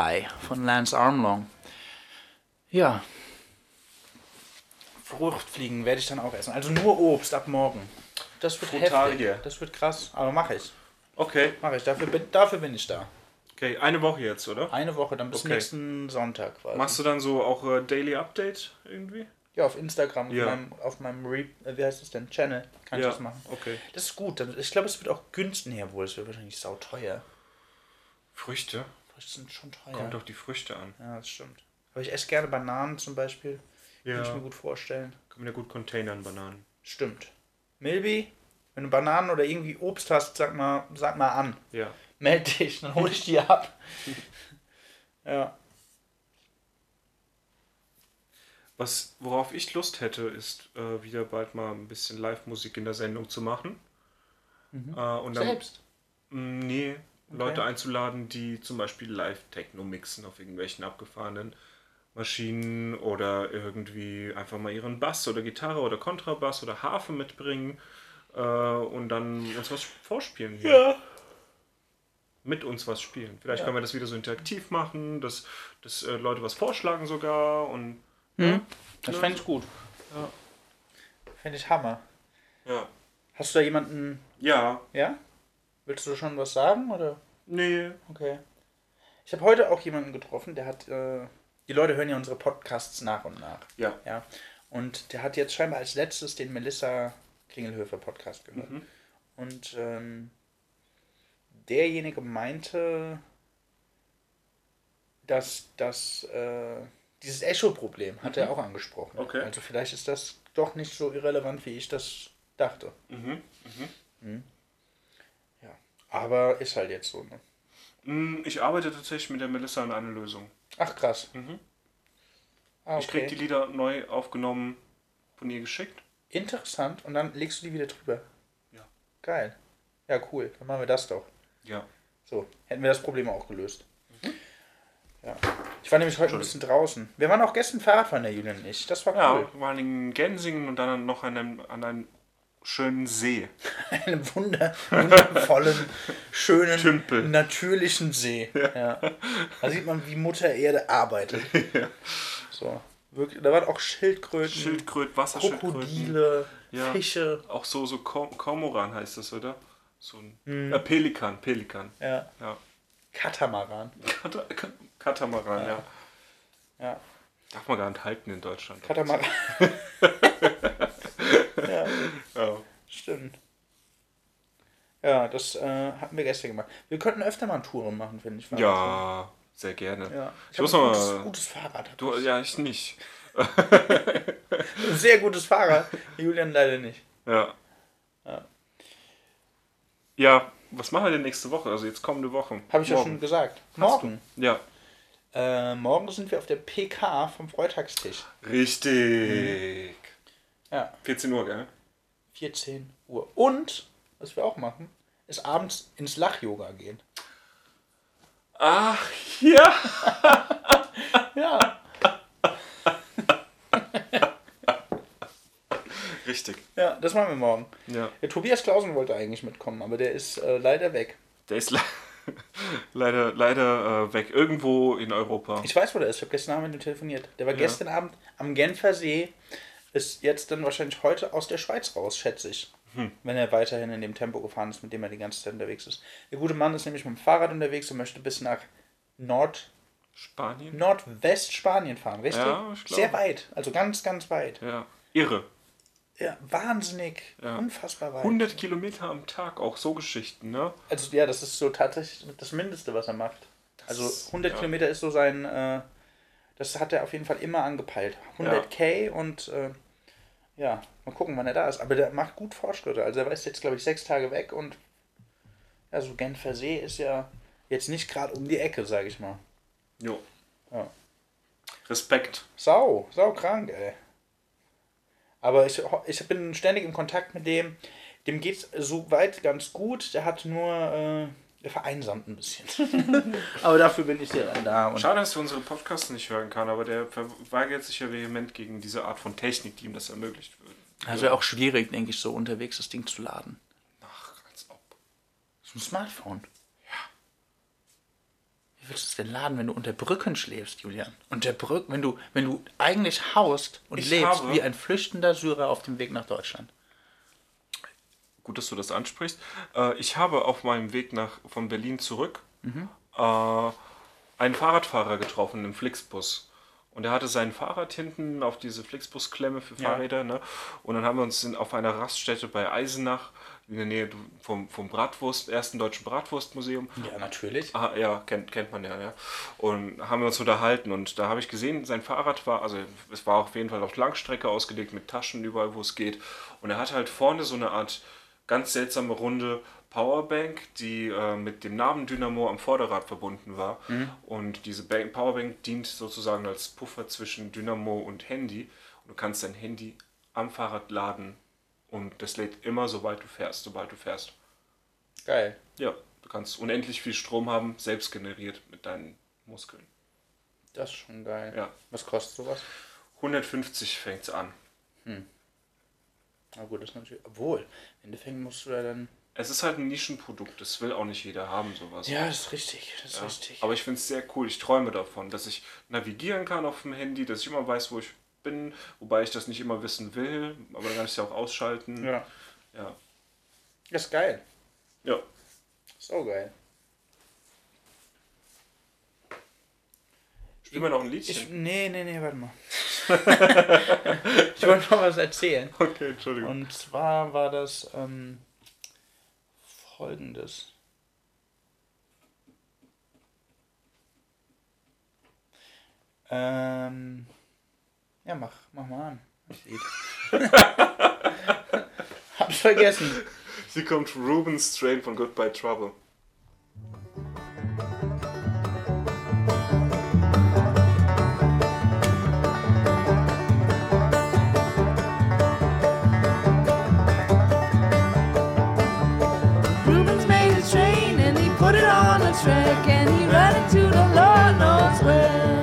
Fly von Lance Armstrong. Ja. Fruchtfliegen werde ich dann auch essen. Also nur Obst ab morgen. Das wird heftig. Das wird krass. Aber mache ich. Okay. Mache ich. Dafür bin, dafür bin ich da. Okay, eine Woche jetzt, oder? Eine Woche, dann bis Okay. nächsten Sonntag quasi. Machst du dann so auch äh, Daily Update irgendwie? Ja, auf Instagram, Ja. auf meinem, auf meinem Re äh, wie heißt das denn? Channel kann ich Ja, das machen. okay. Das ist gut. Dann- Ich glaube, es wird auch günstiger wohl. Es wird wahrscheinlich sauteuer. Früchte? Sind schon teuer. Kommt doch die Früchte an. Ja, das stimmt. Aber ich esse gerne Bananen zum Beispiel. Kann Ja. ich mir gut vorstellen. Kann man ja gut containern, Bananen. Stimmt. Milby, wenn du Bananen oder irgendwie Obst hast, sag mal, sag mal an. Ja. Meld dich, dann hol ich die ab. ja. Was, worauf ich Lust hätte, ist äh, wieder bald mal ein bisschen Live-Musik in der Sendung zu machen. Mhm. Äh, und dann, Selbst. Mm, Nee, Leute einzuladen, die zum Beispiel Live-Techno mixen auf irgendwelchen abgefahrenen Maschinen oder irgendwie einfach mal ihren Bass oder Gitarre oder Kontrabass oder Harfe mitbringen äh, und dann uns was vorspielen. Hier. Ja. Mit uns was spielen. Vielleicht Ja. können wir das wieder so interaktiv machen, dass, dass äh, Leute was vorschlagen sogar und Mhm. Das Ja. fände ich gut. Ja. Fände ich Hammer. Ja. Hast du da jemanden. Ja. Ja? Willst du schon was sagen? Oder? Nee. Okay. Ich habe heute auch jemanden getroffen, der hat. Äh, die Leute hören ja unsere Podcasts nach und nach. Ja. Ja. Und der hat jetzt scheinbar als letztes den Melissa Kringelhöfer Podcast gehört. Mhm. Und ähm, derjenige meinte, dass das äh, dieses Echo-Problem hat er Mhm. auch angesprochen. Okay. Also vielleicht ist das doch nicht so irrelevant, wie ich das dachte. Mhm. Mhm. Ja. Aber ist halt jetzt so, ne? Mm, Ich arbeite tatsächlich mit der Melissa an einer Lösung. Ach krass. Mhm. Ah, Ich krieg okay. die Lieder neu aufgenommen von ihr geschickt. Interessant. Und dann legst du die wieder drüber. Ja. Geil. Ja, cool. Dann machen wir das doch. Ja. So, hätten wir das Problem auch gelöst. Ja. Ich war nämlich heute ein bisschen draußen. Wir waren auch gestern Fahrradfahren, der Julian und ich. Das war Ja, cool. wir waren in Gensingen und dann noch an einem, an einem schönen See. Einen wunder, wundervollen, schönen, Tümpel. natürlichen See. Ja. Da sieht man, wie Mutter Erde arbeitet. So. Wirklich, da waren auch Schildkröten, Schildkröten, Wasserschildkröten. Krokodile, Ja. Fische. Auch so, so Kormoran heißt das, oder? So ein Mhm. äh, Pelikan, Pelikan. Ja. Ja. Katamaran. Kata Ka- Katamaran, ja. Ja. Darf man gar nicht halten in Deutschland. Katamaran. Ja. Ja. Stimmt. Ja, das äh, hatten wir gestern gemacht. Wir könnten öfter mal Touren machen, finde ich. Ja, sehr gerne. Ja. Ich, hab muss ein gutes, mal. gutes Fahrrad. Du, ja, ich nicht. Ein sehr gutes Fahrrad. Julian leider nicht. Ja. Ja. Ja, was machen wir denn nächste Woche? Also jetzt kommende Woche. Habe ich ja Morgen. schon gesagt. Morgen. Ja. Äh, morgen sind wir auf der PK vom Freitagstisch. Richtig. Ja. 14 Uhr, gell? 14 Uhr. Und, was wir auch machen, ist abends ins Lach-Yoga gehen. Ach, ja. Ja. Richtig. Ja, das machen wir morgen. Ja. Der Tobias Klausen wollte eigentlich mitkommen, aber der ist äh, leider weg. Der ist le leider, leider äh, weg. Irgendwo in Europa. Ich weiß, wo der ist. Ich habe gestern Abend mit ihm telefoniert. Der war Ja. gestern Abend am Genfer See. Ist jetzt dann wahrscheinlich heute aus der Schweiz raus, schätze ich. Hm. Wenn er weiterhin in dem Tempo gefahren ist, mit dem er die ganze Zeit unterwegs ist. Der gute Mann ist nämlich mit dem Fahrrad unterwegs und möchte bis nach Nord Spanien? Nordwestspanien fahren, richtig? Ja, ich glaube. Sehr weit. Also ganz, ganz weit. Ja. Irre. Ja, wahnsinnig. Ja. Unfassbar weit. 100 Kilometer am Tag, auch so Geschichten, ne? Also ja, das ist so tatsächlich das Mindeste, was er macht. Also 100 ja. Kilometer ist so sein, äh, das hat er auf jeden Fall immer angepeilt. 100k und äh, ja, mal gucken, wann er da ist. Aber der macht gut Fortschritte. Also er ist jetzt, glaube ich, sechs Tage weg und ja, so Genfer See ist ja jetzt nicht gerade um die Ecke, sage ich mal. Jo. Ja. Respekt. Sau, sau krank, ey. Aber ich, ich bin ständig in Kontakt mit dem. Dem geht's soweit ganz gut. Der hat nur, äh, der vereinsamt ein bisschen. aber dafür bin ich ja dann da. Und Schade, dass du unsere Podcasts nicht hören kann, aber der verweigert sich ja vehement gegen diese Art von Technik, die ihm das ermöglicht würde. Also ja auch schwierig, denke ich, so unterwegs das Ding zu laden. Ach, als ob. So ein Smartphone. Ja. Wie willst du es denn laden, wenn du unter Brücken schläfst, Julian? Unter Brücken, wenn du, wenn du eigentlich haust und Ich lebst habe- wie ein flüchtender Syrer auf dem Weg nach Deutschland. Gut, dass du das ansprichst. Äh, ich habe auf meinem Weg nach, von Berlin zurück Mhm. äh, einen Fahrradfahrer getroffen im Flixbus. Und er hatte sein Fahrrad hinten auf diese Flixbus-Klemme für Ja. Fahrräder. Ne? Und dann haben wir uns in, auf einer Raststätte bei Eisenach, in der Nähe vom, vom Bratwurst, ersten deutschen Bratwurstmuseum. Ja, natürlich. Ah, ja, kennt, kennt man ja, ja. Und haben wir uns unterhalten und da habe ich gesehen, sein Fahrrad war, also es war auf jeden Fall auf Langstrecke ausgelegt mit Taschen überall, wo es geht. Und er hat halt vorne so eine Art ganz seltsame runde Powerbank, die äh, mit dem Nabendynamo am Vorderrad verbunden war. Mhm. Und diese Bank, Powerbank dient sozusagen als Puffer zwischen Dynamo und Handy. Und du kannst dein Handy am Fahrrad laden und das lädt immer, sobald du fährst, sobald du fährst. Geil. Ja, du kannst unendlich viel Strom haben, selbst generiert mit deinen Muskeln. Das ist schon geil. Ja. Was kostet sowas? 150 fängt es an. Na gut, das ist natürlich. Obwohl, im Endeffekt musst du ja dann. Es ist halt ein Nischenprodukt, das will auch nicht jeder haben, sowas. Ja, das ist richtig. Das ist Ja. richtig. Aber ich finde es sehr cool. Ich träume davon, dass ich navigieren kann auf dem Handy, dass ich immer weiß, wo ich bin, wobei ich das nicht immer wissen will, aber dann kann ich es ja auch ausschalten. Ja. Ja. Das ist geil. Ja. So geil. Spielen wir noch ein Ich, Liedchen? nee, nee, nee, warte mal. ich wollte noch was erzählen. Okay, Entschuldigung. Und zwar war das ähm, folgendes. Ähm, ja, mach, mach mal an. Das Lied. Hab's vergessen. Hier kommt Ruben Strain von Goodbye Trouble. And he ran into the Lord knows where.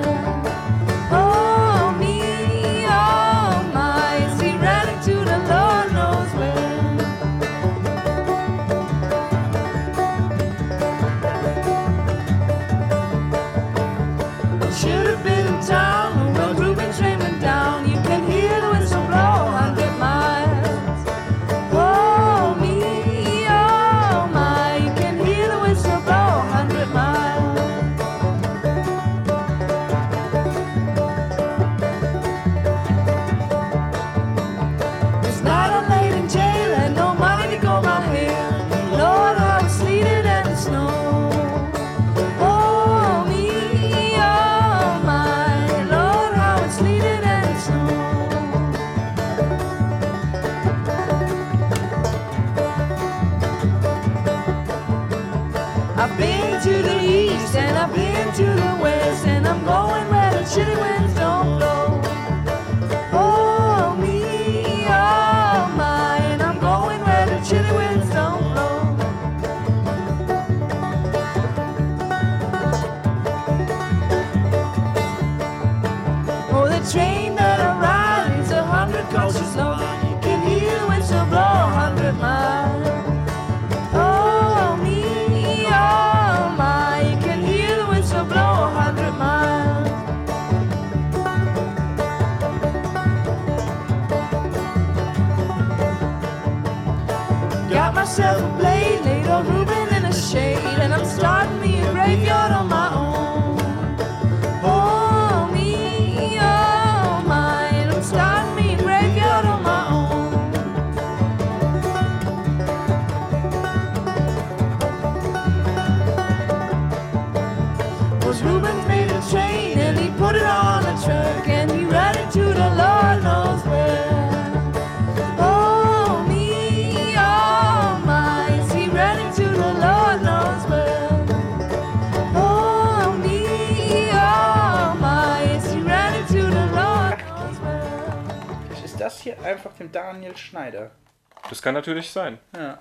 Das kann natürlich sein. Ja.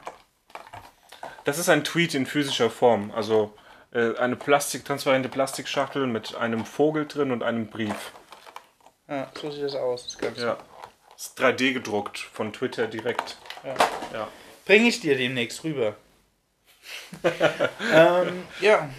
Das ist ein Tweet in physischer Form. Also äh, eine Plastik, transparente Plastikschachtel mit einem Vogel drin und einem Brief. ja, so sieht das aus. Das Ganze. Ja. Ist 3D gedruckt von Twitter direkt. Ja. Ja. Bring ich dir demnächst rüber. ähm, ja.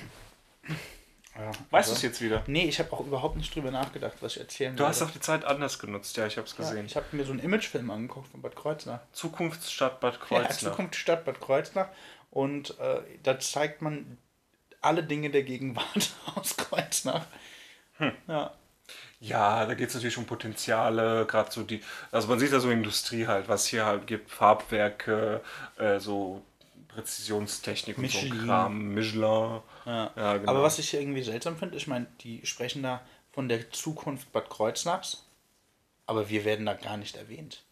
Ja. Weißt du es jetzt wieder? Nee, ich habe auch überhaupt nicht drüber nachgedacht, was ich erzählen Du hast werde. doch die Zeit anders genutzt. Ja, ich habe es ja, gesehen. ich habe mir so einen Imagefilm angeguckt von Bad Kreuznach. Zukunftsstadt Bad Ja, Kreuznach. Zukunft Stadt Bad Kreuznach. Und äh, da zeigt man alle Dinge der Gegenwart aus Kreuznach. Ja. Ja, da geht es natürlich um Potenziale, gerade so die, also man sieht da so Industrie halt, was hier halt gibt, Farbwerke, äh, so Präzisionstechnik und so Michelin. Kram, Michelin. Ja. Ja, genau. Aber was ich irgendwie seltsam finde, ich meine, die sprechen da von der Zukunft Bad Kreuznachs, aber wir werden da gar nicht erwähnt.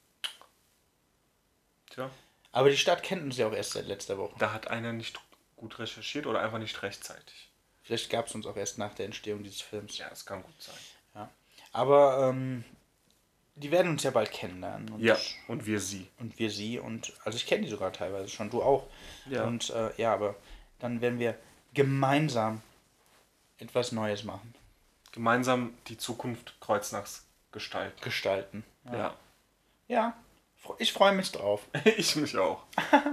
Tja, Aber die Stadt kennt uns ja auch erst seit letzter Woche. da hat einer nicht gut recherchiert oder einfach nicht rechtzeitig. Vielleicht gab es uns auch erst nach der Entstehung dieses Films. Ja, das kann gut sein. Ja. Aber ähm, die werden uns ja bald kennenlernen. Und, Ja, und wir sie. und wir sie. Und also ich kenne die sogar teilweise schon, du auch. Ja. Und äh, ja, aber dann werden wir gemeinsam etwas Neues machen. Gemeinsam die Zukunft Kreuznachs gestalten. Gestalten. Ja. Ja, ich freue mich drauf. ich mich auch.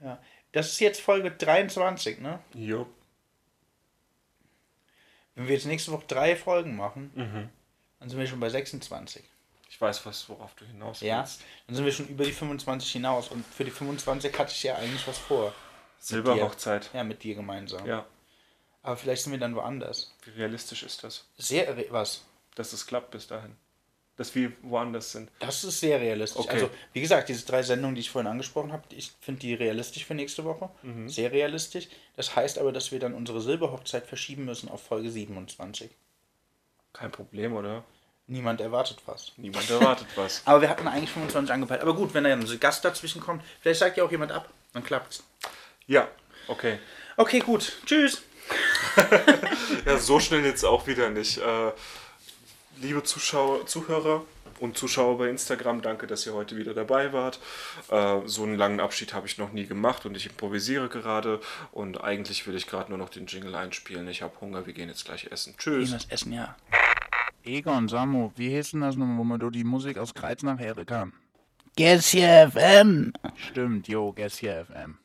Ja. Das ist jetzt Folge 23, ne? Jo. Wenn wir jetzt nächste Woche drei Folgen machen, Mhm. dann sind wir schon bei 26. Ich weiß, was, worauf du hinaus Ja, willst. dann sind wir schon über die 25 hinaus. Und für die 25 hatte ich ja eigentlich was vor. Silberhochzeit. Ja, mit dir gemeinsam. Ja. Aber vielleicht sind wir dann woanders. Wie realistisch ist das? Sehr, was? Dass es klappt bis dahin. Dass wir woanders sind. Das ist sehr realistisch. Okay. Also, wie gesagt, diese drei Sendungen, die ich vorhin angesprochen habe, ich finde die realistisch für nächste Woche. Mhm. Sehr realistisch. Das heißt aber, dass wir dann unsere Silberhochzeit verschieben müssen auf Folge 27. Kein Problem, oder? Niemand erwartet was. Niemand erwartet was. Aber wir hatten eigentlich 25 angepeilt. Aber gut, wenn da ein Gast dazwischen kommt, vielleicht sagt ja auch jemand ab. Dann klappt's. Ja, okay. Okay, gut. Tschüss. Ja, so schnell jetzt auch wieder nicht. Äh, liebe Zuschauer, Zuhörer und Zuschauer bei Instagram, danke, dass ihr heute wieder dabei wart. Äh, so einen langen Abschied habe ich noch nie gemacht und ich improvisiere gerade. Und eigentlich will ich gerade nur noch den Jingle einspielen. Ich habe Hunger, wir gehen jetzt gleich essen. Tschüss. das Essen, ja. Egon, Samu, wie hieß denn das nochmal, wo man die Musik aus Kreuznach hören kann? Guess FM. Stimmt, jo, Guess FM.